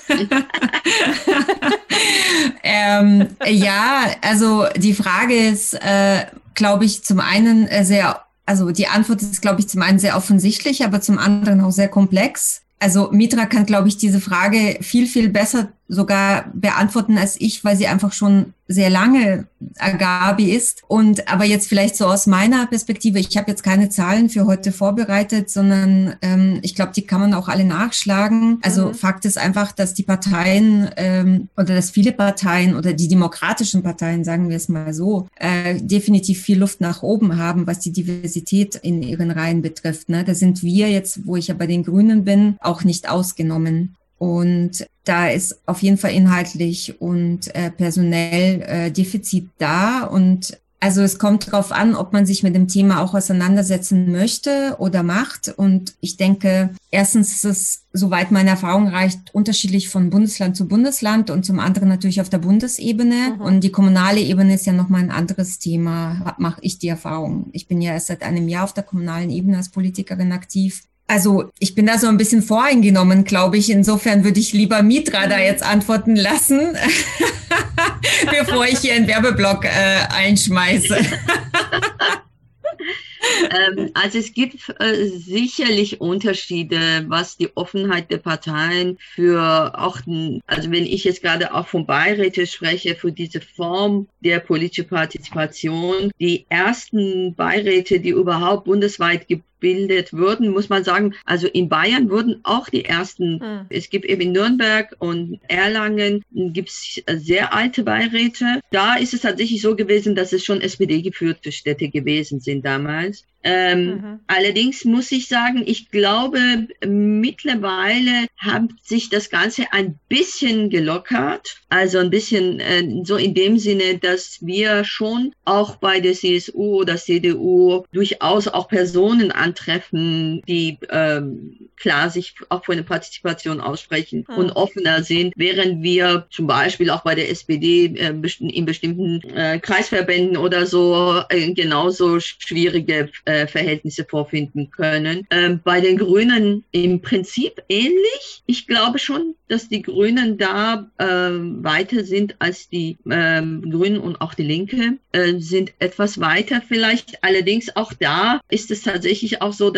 ähm, ja, also die Frage ist, äh, glaube ich, zum einen äh, sehr, also die Antwort ist, glaube ich, zum einen sehr offensichtlich, aber zum anderen auch sehr komplex. Also Mitra kann, glaube ich, diese Frage viel, viel besser sogar beantworten als ich, weil sie einfach schon sehr lange Agabi ist. Und aber jetzt vielleicht so aus meiner Perspektive, ich habe jetzt keine Zahlen für heute vorbereitet, sondern ähm, ich glaube, die kann man auch alle nachschlagen. Also mhm. Fakt ist einfach, dass die Parteien ähm, oder dass viele Parteien oder die demokratischen Parteien, sagen wir es mal so, äh, definitiv viel Luft nach oben haben, was die Diversität in ihren Reihen betrifft. Ne? Da sind wir jetzt, wo ich ja bei den Grünen bin, auch nicht ausgenommen. Und da ist auf jeden Fall inhaltlich und äh, personell äh, Defizit da. Und also es kommt darauf an, ob man sich mit dem Thema auch auseinandersetzen möchte oder macht. Und ich denke, erstens ist es, soweit meine Erfahrung reicht, unterschiedlich von Bundesland zu Bundesland und zum anderen natürlich auf der Bundesebene. Mhm. Und die kommunale Ebene ist ja nochmal ein anderes Thema, mache ich die Erfahrung. Ich bin ja erst seit einem Jahr auf der kommunalen Ebene als Politikerin aktiv. Also ich bin da so ein bisschen voreingenommen, glaube ich. Insofern würde ich lieber Mitra da jetzt antworten lassen, bevor ich hier einen Werbeblock äh, einschmeiße. ähm, also es gibt äh, sicherlich Unterschiede, was die Offenheit der Parteien für auch, also wenn ich jetzt gerade auch von Beiräte spreche, für diese Form der politischen Partizipation, die ersten Beiräte, die überhaupt bundesweit gibt, gebildet wurden, muss man sagen, also in Bayern wurden auch die ersten, mhm. es gibt eben in Nürnberg und Erlangen gibt es sehr alte Beiräte. Da ist es tatsächlich so gewesen, dass es schon SPD-geführte Städte gewesen sind damals. Ähm, mhm. Allerdings muss ich sagen, ich glaube, mittlerweile hat sich das Ganze ein bisschen gelockert. Also ein bisschen äh, so in dem Sinne, dass wir schon auch bei der CSU oder CDU durchaus auch Personen antreffen, die ähm, klar sich auch für eine Partizipation aussprechen mhm. und offener sind, während wir zum Beispiel auch bei der SPD äh, in bestimmten äh, Kreisverbänden oder so äh, genauso schwierige äh, Verhältnisse vorfinden können. Ähm, bei den Grünen im Prinzip ähnlich. Ich glaube schon, dass die Grünen da äh, weiter sind als die äh, Grünen und auch die Linke, äh, sind etwas weiter vielleicht. Allerdings auch da ist es tatsächlich auch so,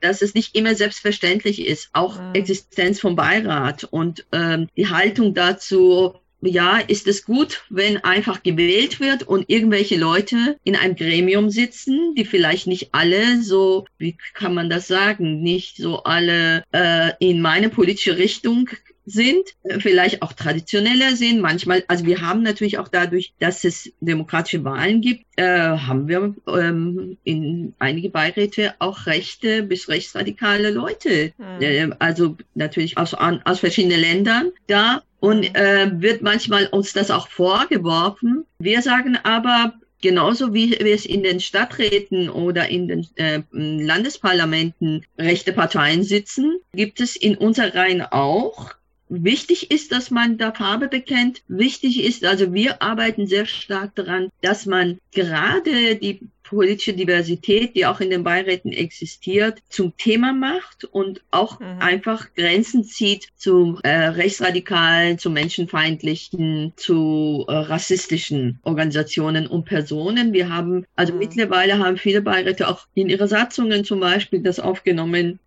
dass es nicht immer selbstverständlich ist, auch mhm. Existenz vom Beirat und ähm, die Haltung dazu, ja, ist es gut, wenn einfach gewählt wird und irgendwelche Leute in einem Gremium sitzen, die vielleicht nicht alle so, wie kann man das sagen, nicht so alle äh, in meine politische Richtung sind, vielleicht auch traditioneller sind. Manchmal, also wir haben natürlich auch dadurch, dass es demokratische Wahlen gibt, äh, haben wir ähm, in einige Beiräte auch rechte bis rechtsradikale Leute. Mhm. Äh, also natürlich aus, aus verschiedenen Ländern da. Und äh, wird manchmal uns das auch vorgeworfen. Wir sagen aber, Genauso wie wir es in den Stadträten oder in den äh, Landesparlamenten rechte Parteien sitzen, gibt es in unserer Reihen auch Wichtig ist, dass man da Farbe bekennt. Wichtig ist, also wir arbeiten sehr stark daran, dass man gerade die politische Diversität, die auch in den Beiräten existiert, zum Thema macht und auch mhm. einfach Grenzen zieht zu äh, rechtsradikalen, zu menschenfeindlichen, zu äh, rassistischen Organisationen und Personen. Wir haben, also mhm. mittlerweile haben viele Beiräte auch in ihre Satzungen zum Beispiel das aufgenommen,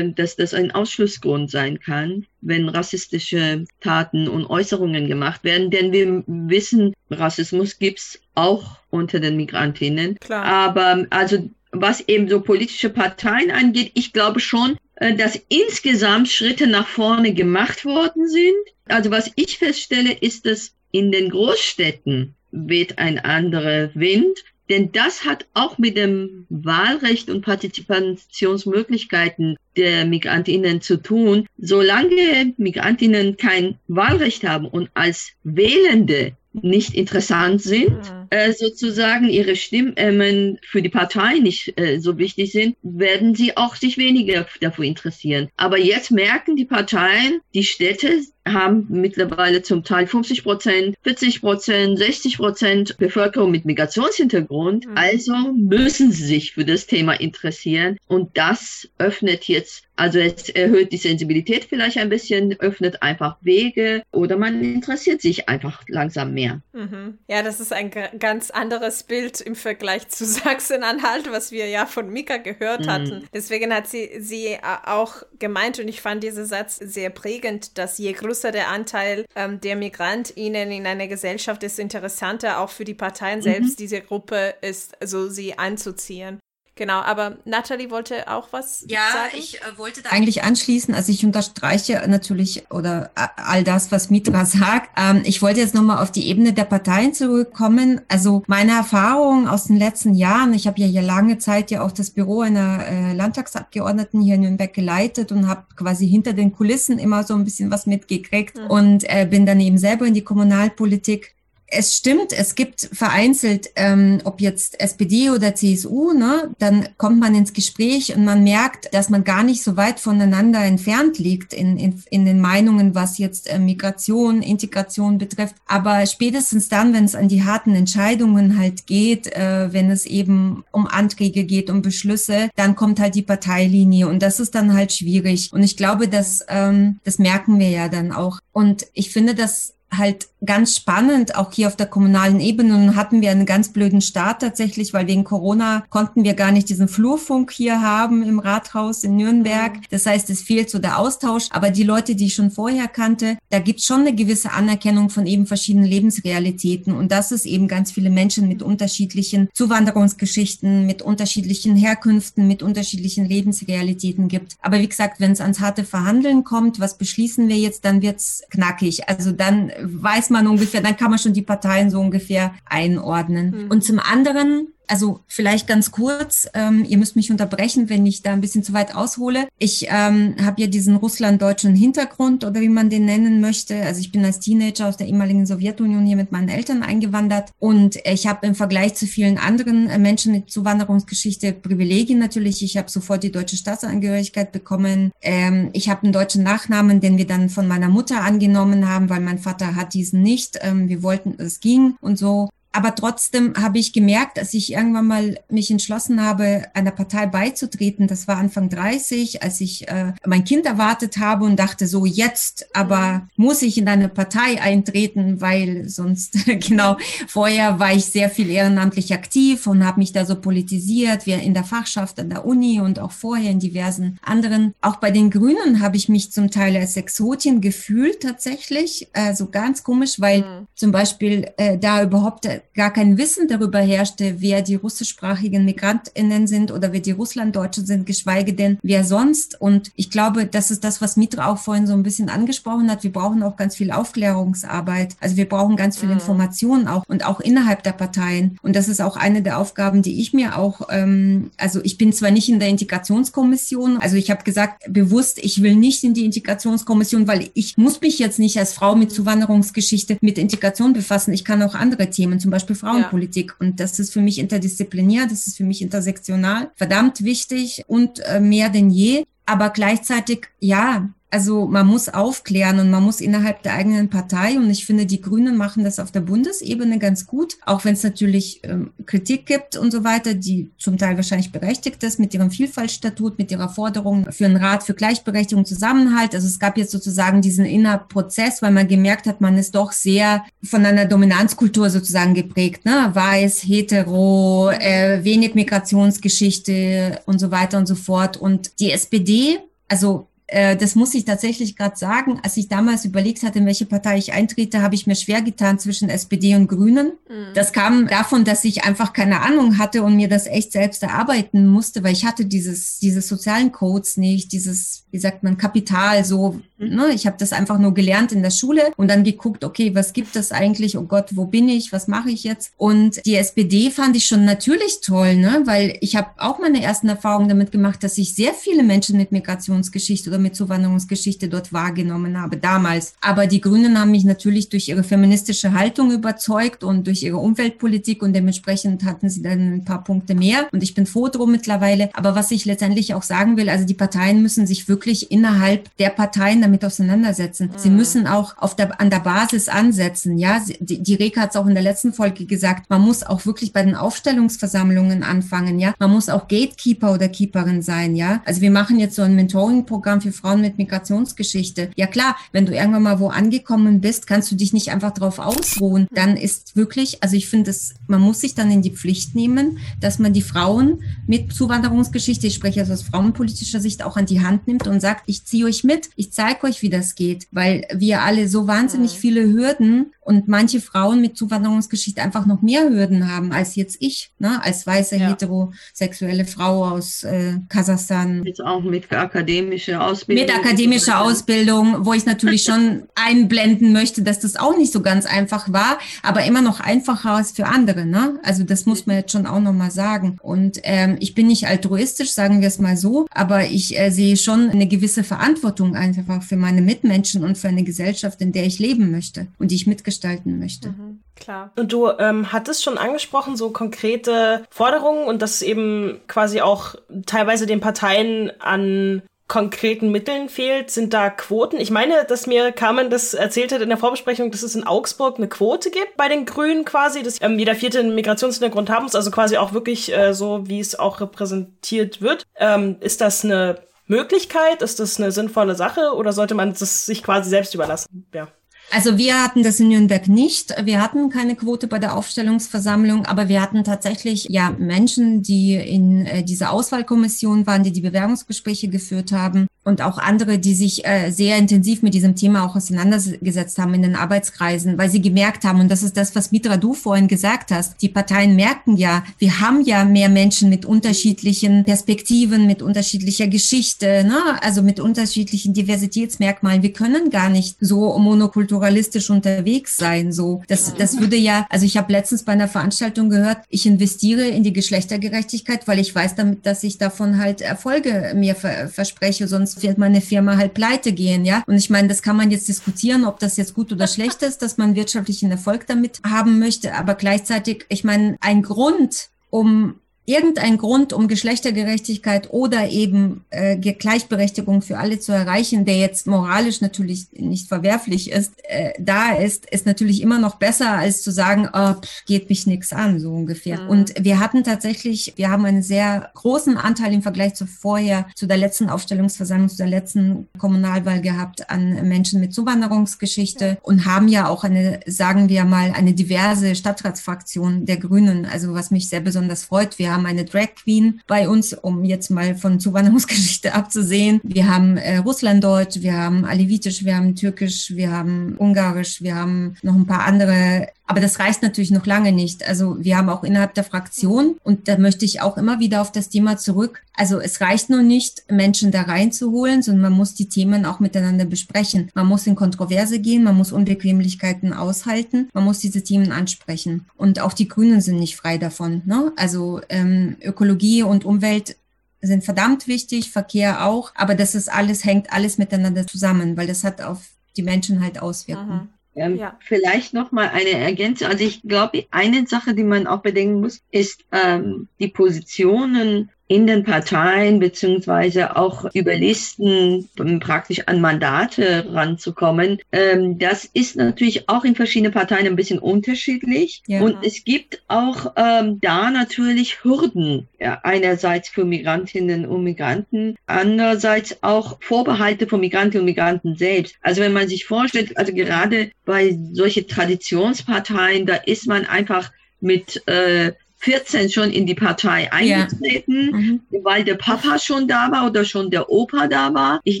dass das ein Ausschlussgrund sein kann, wenn rassistische Taten und Äußerungen gemacht werden. Denn wir wissen, Rassismus gibt's auch unter den Migrantinnen. Klar. Aber also was eben so politische Parteien angeht, ich glaube schon, äh, dass insgesamt Schritte nach vorne gemacht worden sind. Also was ich feststelle, ist, dass in den Großstädten weht ein anderer Wind. Denn das hat auch mit dem Wahlrecht und Partizipationsmöglichkeiten der Migrantinnen zu tun. Solange Migrantinnen kein Wahlrecht haben und als Wählende nicht interessant sind, mhm. äh, sozusagen ihre Stimmen für die Partei nicht äh, so wichtig sind, werden sie auch sich weniger dafür interessieren. Aber jetzt merken die Parteien, die Städte haben mittlerweile zum Teil 50 Prozent, 40 Prozent, 60 Prozent Bevölkerung mit Migrationshintergrund. Mhm. Also müssen sie sich für das Thema interessieren. Und das öffnet jetzt, also es erhöht die Sensibilität vielleicht ein bisschen, öffnet einfach Wege oder man interessiert sich einfach langsam mehr mehr. Mhm. Ja, das ist ein ganz anderes Bild im Vergleich zu Sachsen-Anhalt, was wir ja von Mika gehört mhm. hatten. Deswegen hat sie, sie äh, auch gemeint, und ich fand diesen Satz sehr prägend, dass je größer der Anteil ähm, der MigrantInnen in einer Gesellschaft ist, interessanter auch für die Parteien selbst mhm. diese Gruppe ist, also sie anzuziehen. Genau, aber Natalie wollte auch was ja, sagen. Ja, ich äh, wollte da eigentlich anschließen. Also ich unterstreiche natürlich oder äh, all das, was Mitra sagt. Ähm, ich wollte jetzt nochmal auf die Ebene der Parteien zurückkommen. Also meine Erfahrung aus den letzten Jahren, ich habe ja hier lange Zeit ja auch das Büro einer äh, Landtagsabgeordneten hier in Nürnberg geleitet und habe quasi hinter den Kulissen immer so ein bisschen was mitgekriegt mhm. und äh, bin dann eben selber in die Kommunalpolitik es stimmt, es gibt vereinzelt, ähm, ob jetzt SPD oder CSU, ne, dann kommt man ins Gespräch und man merkt, dass man gar nicht so weit voneinander entfernt liegt in, in, in den Meinungen, was jetzt äh, Migration, Integration betrifft. Aber spätestens dann, wenn es an die harten Entscheidungen halt geht, äh, wenn es eben um Anträge geht, um Beschlüsse, dann kommt halt die Parteilinie und das ist dann halt schwierig. Und ich glaube, dass ähm, das merken wir ja dann auch. Und ich finde, dass halt ganz spannend, auch hier auf der kommunalen Ebene. Nun hatten wir einen ganz blöden Start tatsächlich, weil wegen Corona konnten wir gar nicht diesen Flurfunk hier haben im Rathaus in Nürnberg. Mhm. Das heißt, es fehlt so der Austausch. Aber die Leute, die ich schon vorher kannte, da gibt es schon eine gewisse Anerkennung von eben verschiedenen Lebensrealitäten. Und dass es eben ganz viele Menschen mit unterschiedlichen Zuwanderungsgeschichten, mit unterschiedlichen Herkünften, mit unterschiedlichen Lebensrealitäten gibt. Aber wie gesagt, wenn es ans harte Verhandeln kommt, was beschließen wir jetzt, dann wird's knackig. Also dann weiß man ungefähr, dann kann man schon die Parteien so ungefähr einordnen. Mhm. Und zum anderen also vielleicht ganz kurz, ähm, ihr müsst mich unterbrechen, wenn ich da ein bisschen zu weit aushole. Ich ähm, habe ja diesen russlanddeutschen Hintergrund oder wie man den nennen möchte. Also ich bin als Teenager aus der ehemaligen Sowjetunion hier mit meinen Eltern eingewandert und ich habe im Vergleich zu vielen anderen äh, Menschen mit Zuwanderungsgeschichte Privilegien natürlich. Ich habe sofort die deutsche Staatsangehörigkeit bekommen. Ähm, ich habe einen deutschen Nachnamen, den wir dann von meiner Mutter angenommen haben, weil mein Vater hat diesen nicht. Ähm, wir wollten, es ging und so. Aber trotzdem habe ich gemerkt, dass ich irgendwann mal mich entschlossen habe, einer Partei beizutreten. Das war Anfang 30, als ich äh, mein Kind erwartet habe und dachte so, jetzt aber muss ich in eine Partei eintreten, weil sonst, genau, vorher war ich sehr viel ehrenamtlich aktiv und habe mich da so politisiert, wie in der Fachschaft an der Uni und auch vorher in diversen anderen. Auch bei den Grünen habe ich mich zum Teil als Exotin gefühlt tatsächlich. Also ganz komisch, weil mhm. zum Beispiel äh, da überhaupt gar kein Wissen darüber herrschte, wer die russischsprachigen MigrantInnen sind oder wer die Russlanddeutsche sind, geschweige denn wer sonst. Und ich glaube, das ist das, was Mitra auch vorhin so ein bisschen angesprochen hat. Wir brauchen auch ganz viel Aufklärungsarbeit. Also wir brauchen ganz viel mhm. Informationen auch und auch innerhalb der Parteien. Und das ist auch eine der Aufgaben, die ich mir auch, ähm, also ich bin zwar nicht in der Integrationskommission, also ich habe gesagt, bewusst, ich will nicht in die Integrationskommission, weil ich muss mich jetzt nicht als Frau mit Zuwanderungsgeschichte mit Integration befassen. Ich kann auch andere Themen, zum Beispiel Beispiel Frauenpolitik. Ja. Und das ist für mich interdisziplinär, das ist für mich intersektional, verdammt wichtig und äh, mehr denn je. Aber gleichzeitig, ja, also man muss aufklären und man muss innerhalb der eigenen Partei und ich finde, die Grünen machen das auf der Bundesebene ganz gut, auch wenn es natürlich ähm, Kritik gibt und so weiter, die zum Teil wahrscheinlich berechtigt ist mit ihrem Vielfaltstatut, mit ihrer Forderung für einen Rat für Gleichberechtigung, Zusammenhalt. Also es gab jetzt sozusagen diesen Innerprozess, weil man gemerkt hat, man ist doch sehr von einer Dominanzkultur sozusagen geprägt, ne? weiß, hetero, äh, wenig Migrationsgeschichte und so weiter und so fort. Und die SPD, also äh, das muss ich tatsächlich gerade sagen, als ich damals überlegt hatte, in welche Partei ich eintrete, habe ich mir schwer getan zwischen SPD und Grünen. Mhm. Das kam davon, dass ich einfach keine Ahnung hatte und mir das echt selbst erarbeiten musste, weil ich hatte dieses, diese sozialen Codes nicht, dieses, wie sagt man, Kapital so. Mhm. Ne? Ich habe das einfach nur gelernt in der Schule und dann geguckt, okay, was gibt es eigentlich? Oh Gott, wo bin ich? Was mache ich jetzt? Und die SPD fand ich schon natürlich toll, ne? weil ich habe auch meine ersten Erfahrungen damit gemacht, dass ich sehr viele Menschen mit Migrationsgeschichte oder mit Zuwanderungsgeschichte dort wahrgenommen habe, damals. Aber die Grünen haben mich natürlich durch ihre feministische Haltung überzeugt und durch ihre Umweltpolitik und dementsprechend hatten sie dann ein paar Punkte mehr und ich bin froh drum mittlerweile. Aber was ich letztendlich auch sagen will, also die Parteien müssen sich wirklich innerhalb der Parteien damit auseinandersetzen. Mhm. Sie müssen auch auf der, an der Basis ansetzen. Ja, die, die Reka hat es auch in der letzten Folge gesagt, man muss auch wirklich bei den Aufstellungsversammlungen anfangen. Ja, man muss auch Gatekeeper oder Keeperin sein. Ja, also wir machen jetzt so ein Mentoring-Programm für Frauen mit Migrationsgeschichte. Ja klar, wenn du irgendwann mal wo angekommen bist, kannst du dich nicht einfach drauf ausruhen. Dann ist wirklich, also ich finde es, man muss sich dann in die Pflicht nehmen, dass man die Frauen mit Zuwanderungsgeschichte, ich spreche also aus frauenpolitischer Sicht, auch an die Hand nimmt und sagt, ich ziehe euch mit, ich zeige euch, wie das geht, weil wir alle so wahnsinnig mhm. viele Hürden und manche Frauen mit Zuwanderungsgeschichte einfach noch mehr Hürden haben als jetzt ich, ne, als weiße ja. heterosexuelle Frau aus äh, Kasachstan. Jetzt auch mit akademischer Ausbildung. Mit akademischer Ausbildung, wo ich natürlich schon einblenden möchte, dass das auch nicht so ganz einfach war, aber immer noch einfacher als für andere. Ne? Also das muss man jetzt schon auch nochmal sagen. Und ähm, ich bin nicht altruistisch, sagen wir es mal so, aber ich äh, sehe schon eine gewisse Verantwortung einfach für meine Mitmenschen und für eine Gesellschaft, in der ich leben möchte und die ich mitgestalten gestalten möchte. Mhm, klar. Und du ähm, hattest schon angesprochen, so konkrete Forderungen und dass eben quasi auch teilweise den Parteien an konkreten Mitteln fehlt, sind da Quoten. Ich meine, dass mir Carmen das erzählt hat in der Vorbesprechung, dass es in Augsburg eine Quote gibt bei den Grünen quasi, dass ähm, jeder vierte einen Migrationshintergrund haben muss, also quasi auch wirklich äh, so, wie es auch repräsentiert wird. Ähm, ist das eine Möglichkeit? Ist das eine sinnvolle Sache oder sollte man das sich quasi selbst überlassen? Ja. Also wir hatten das in Nürnberg nicht. Wir hatten keine Quote bei der Aufstellungsversammlung, aber wir hatten tatsächlich ja Menschen, die in äh, dieser Auswahlkommission waren, die die Bewerbungsgespräche geführt haben und auch andere, die sich äh, sehr intensiv mit diesem Thema auch auseinandergesetzt haben in den Arbeitskreisen, weil sie gemerkt haben, und das ist das, was Mitra du vorhin gesagt hast, die Parteien merken ja, wir haben ja mehr Menschen mit unterschiedlichen Perspektiven, mit unterschiedlicher Geschichte, ne? also mit unterschiedlichen Diversitätsmerkmalen. Wir können gar nicht so monokulturell pluralistisch unterwegs sein. So, das, das würde ja, also ich habe letztens bei einer Veranstaltung gehört, ich investiere in die Geschlechtergerechtigkeit, weil ich weiß damit, dass ich davon halt Erfolge mir ver verspreche, sonst wird meine Firma halt pleite gehen, ja. Und ich meine, das kann man jetzt diskutieren, ob das jetzt gut oder schlecht ist, dass man wirtschaftlichen Erfolg damit haben möchte, aber gleichzeitig, ich meine, ein Grund, um irgendein Grund, um Geschlechtergerechtigkeit oder eben äh, Gleichberechtigung für alle zu erreichen, der jetzt moralisch natürlich nicht verwerflich ist, äh, da ist, ist natürlich immer noch besser, als zu sagen, oh, pff, geht mich nichts an, so ungefähr. Mhm. Und wir hatten tatsächlich, wir haben einen sehr großen Anteil im Vergleich zu vorher, zu der letzten Aufstellungsversammlung, zu der letzten Kommunalwahl gehabt an Menschen mit Zuwanderungsgeschichte mhm. und haben ja auch eine, sagen wir mal, eine diverse Stadtratsfraktion der Grünen, also was mich sehr besonders freut. Wir haben eine Drag Queen bei uns, um jetzt mal von Zuwanderungsgeschichte abzusehen. Wir haben äh, Russlanddeutsch, wir haben Alevitisch, wir haben Türkisch, wir haben Ungarisch, wir haben noch ein paar andere aber das reicht natürlich noch lange nicht. Also wir haben auch innerhalb der Fraktion, und da möchte ich auch immer wieder auf das Thema zurück, also es reicht nur nicht, Menschen da reinzuholen, sondern man muss die Themen auch miteinander besprechen. Man muss in Kontroverse gehen, man muss Unbequemlichkeiten aushalten, man muss diese Themen ansprechen. Und auch die Grünen sind nicht frei davon. Ne? Also ähm, Ökologie und Umwelt sind verdammt wichtig, Verkehr auch, aber das ist alles, hängt alles miteinander zusammen, weil das hat auf die Menschen halt Auswirkungen. Mhm. Ähm, ja. Vielleicht noch mal eine Ergänzung. Also ich glaube, eine Sache, die man auch bedenken muss, ist ähm, die Positionen in den Parteien beziehungsweise auch über Listen um praktisch an Mandate ranzukommen. Ähm, das ist natürlich auch in verschiedenen Parteien ein bisschen unterschiedlich. Ja. Und es gibt auch ähm, da natürlich Hürden. Ja, einerseits für Migrantinnen und Migranten, andererseits auch Vorbehalte von Migrantinnen und Migranten selbst. Also wenn man sich vorstellt, also gerade bei solche Traditionsparteien, da ist man einfach mit äh, 14 schon in die Partei eingetreten, ja. mhm. weil der Papa schon da war oder schon der Opa da war. Ich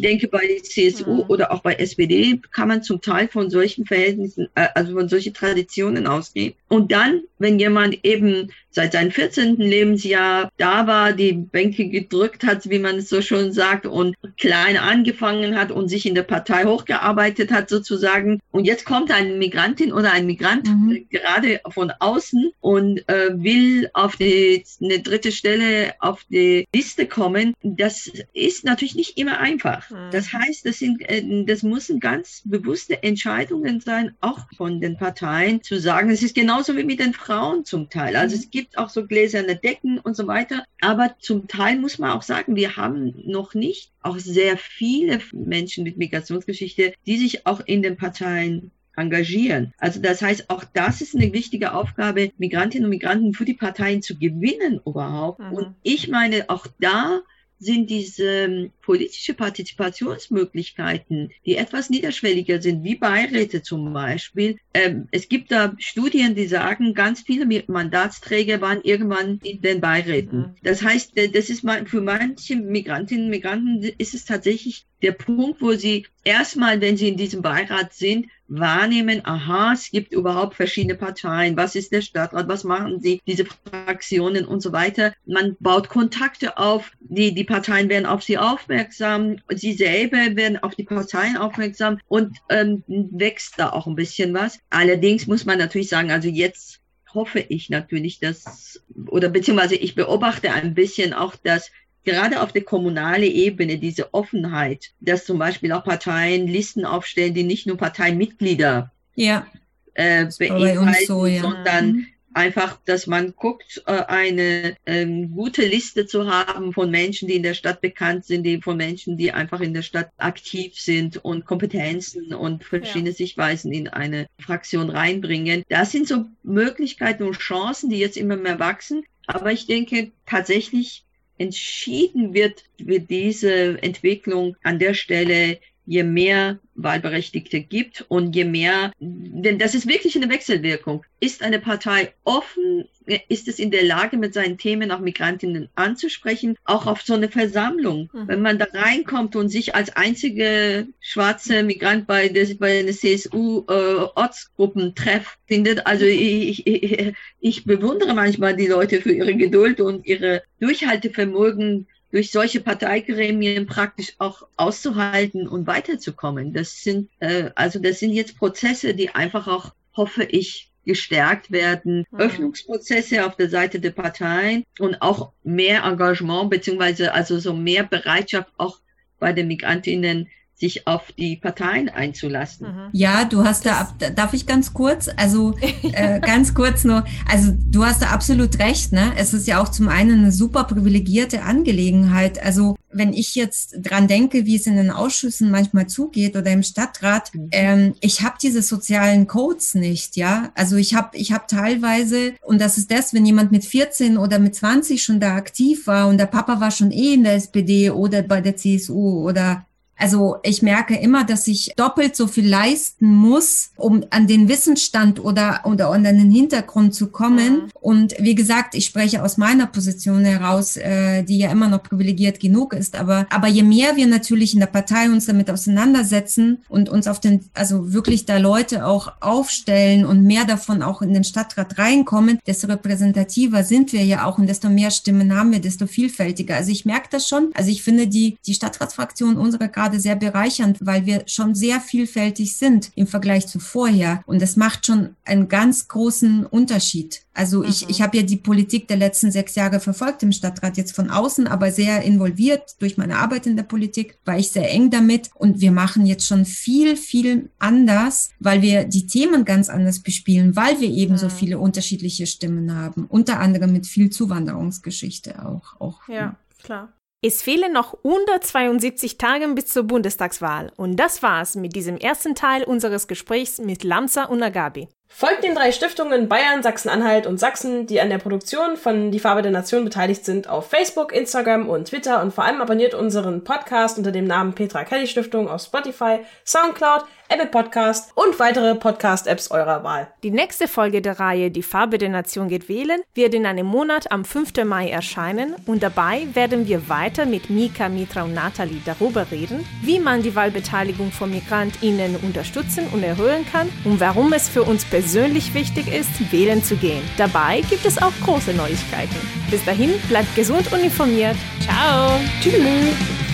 denke, bei CSU mhm. oder auch bei SPD kann man zum Teil von solchen Verhältnissen, äh, also von solchen Traditionen ausgehen. Und dann, wenn jemand eben seit seinem 14. Lebensjahr da war, die Bänke gedrückt hat, wie man es so schon sagt, und klein angefangen hat und sich in der Partei hochgearbeitet hat sozusagen. Und jetzt kommt eine Migrantin oder ein Migrant mhm. gerade von außen und äh, will auf die, eine dritte Stelle auf die Liste kommen. Das ist natürlich nicht immer einfach. Mhm. Das heißt, das sind, äh, das müssen ganz bewusste Entscheidungen sein, auch von den Parteien, zu sagen, es ist genauso wie mit den Frauen zum Teil. Also mhm. es gibt gibt auch so gläserne Decken und so weiter. Aber zum Teil muss man auch sagen, wir haben noch nicht auch sehr viele Menschen mit Migrationsgeschichte, die sich auch in den Parteien engagieren. Also das heißt, auch das ist eine wichtige Aufgabe, Migrantinnen und Migranten für die Parteien zu gewinnen überhaupt. Mhm. Und ich meine, auch da sind diese ähm, politische Partizipationsmöglichkeiten, die etwas niederschwelliger sind, wie Beiräte zum Beispiel. Ähm, es gibt da Studien, die sagen, ganz viele Mandatsträger waren irgendwann in den Beiräten. Mhm. Das heißt, das ist für manche Migrantinnen und Migranten ist es tatsächlich der Punkt, wo sie erstmal, wenn sie in diesem Beirat sind, wahrnehmen, aha, es gibt überhaupt verschiedene Parteien, was ist der Stadtrat, was machen sie, diese Fraktionen und so weiter. Man baut Kontakte auf, die, die Parteien werden auf sie aufmerksam, sie selber werden auf die Parteien aufmerksam und ähm, wächst da auch ein bisschen was. Allerdings muss man natürlich sagen, also jetzt hoffe ich natürlich, dass, oder beziehungsweise ich beobachte ein bisschen auch, dass gerade auf der kommunalen Ebene diese Offenheit, dass zum Beispiel auch Parteien Listen aufstellen, die nicht nur Parteimitglieder ja. äh, beinhalten, so, ja. sondern mhm. einfach, dass man guckt, äh, eine ähm, gute Liste zu haben von Menschen, die in der Stadt bekannt sind, die von Menschen, die einfach in der Stadt aktiv sind und Kompetenzen und verschiedene ja. Sichtweisen in eine Fraktion reinbringen. Das sind so Möglichkeiten und Chancen, die jetzt immer mehr wachsen. Aber ich denke tatsächlich, entschieden wird, wird diese Entwicklung an der Stelle je mehr Wahlberechtigte gibt und je mehr, denn das ist wirklich eine Wechselwirkung. Ist eine Partei offen, ist es in der Lage, mit seinen Themen auch Migrantinnen anzusprechen, auch auf so eine Versammlung. Mhm. Wenn man da reinkommt und sich als einzige schwarze Migrant bei der, bei einer CSU äh, Ortsgruppentreff findet, also ich, ich, ich bewundere manchmal die Leute für ihre Geduld und ihre Durchhaltevermögen, durch solche Parteigremien praktisch auch auszuhalten und weiterzukommen. Das sind äh, also das sind jetzt Prozesse, die einfach auch, hoffe ich, gestärkt werden, mhm. Öffnungsprozesse auf der Seite der Parteien und auch mehr Engagement beziehungsweise also so mehr Bereitschaft auch bei den Migrantinnen sich auf die Parteien einzulassen. Mhm. Ja, du hast da, darf ich ganz kurz, also äh, ganz kurz nur, also du hast da absolut recht, ne? Es ist ja auch zum einen eine super privilegierte Angelegenheit. Also wenn ich jetzt dran denke, wie es in den Ausschüssen manchmal zugeht oder im Stadtrat, mhm. ähm, ich habe diese sozialen Codes nicht, ja. Also ich habe ich habe teilweise, und das ist das, wenn jemand mit 14 oder mit 20 schon da aktiv war und der Papa war schon eh in der SPD oder bei der CSU oder also ich merke immer, dass ich doppelt so viel leisten muss, um an den Wissensstand oder, oder an den Hintergrund zu kommen. Mhm. Und wie gesagt, ich spreche aus meiner Position heraus, äh, die ja immer noch privilegiert genug ist. Aber, aber je mehr wir natürlich in der Partei uns damit auseinandersetzen und uns auf den, also wirklich da Leute auch aufstellen und mehr davon auch in den Stadtrat reinkommen, desto repräsentativer sind wir ja auch und desto mehr Stimmen haben wir, desto vielfältiger. Also ich merke das schon. Also ich finde die, die Stadtratsfraktion unserer gerade sehr bereichernd, weil wir schon sehr vielfältig sind im Vergleich zu vorher. Und das macht schon einen ganz großen Unterschied. Also mhm. ich, ich habe ja die Politik der letzten sechs Jahre verfolgt im Stadtrat, jetzt von außen, aber sehr involviert durch meine Arbeit in der Politik, war ich sehr eng damit. Und wir machen jetzt schon viel, viel anders, weil wir die Themen ganz anders bespielen, weil wir eben mhm. so viele unterschiedliche Stimmen haben. Unter anderem mit viel Zuwanderungsgeschichte auch. auch ja, klar. Es fehlen noch 172 Tage bis zur Bundestagswahl und das war's mit diesem ersten Teil unseres Gesprächs mit Lamsa und Agabi. Folgt den drei Stiftungen Bayern, Sachsen-Anhalt und Sachsen, die an der Produktion von Die Farbe der Nation beteiligt sind, auf Facebook, Instagram und Twitter und vor allem abonniert unseren Podcast unter dem Namen Petra Kelly Stiftung auf Spotify, Soundcloud, Apple Podcast und weitere Podcast-Apps eurer Wahl. Die nächste Folge der Reihe Die Farbe der Nation geht wählen wird in einem Monat am 5. Mai erscheinen und dabei werden wir weiter mit Mika, Mitra und Nathalie darüber reden, wie man die Wahlbeteiligung von MigrantInnen unterstützen und erhöhen kann und warum es für uns persönlich wichtig ist, wählen zu gehen. Dabei gibt es auch große Neuigkeiten. Bis dahin, bleibt gesund und informiert. Ciao. Tschüss.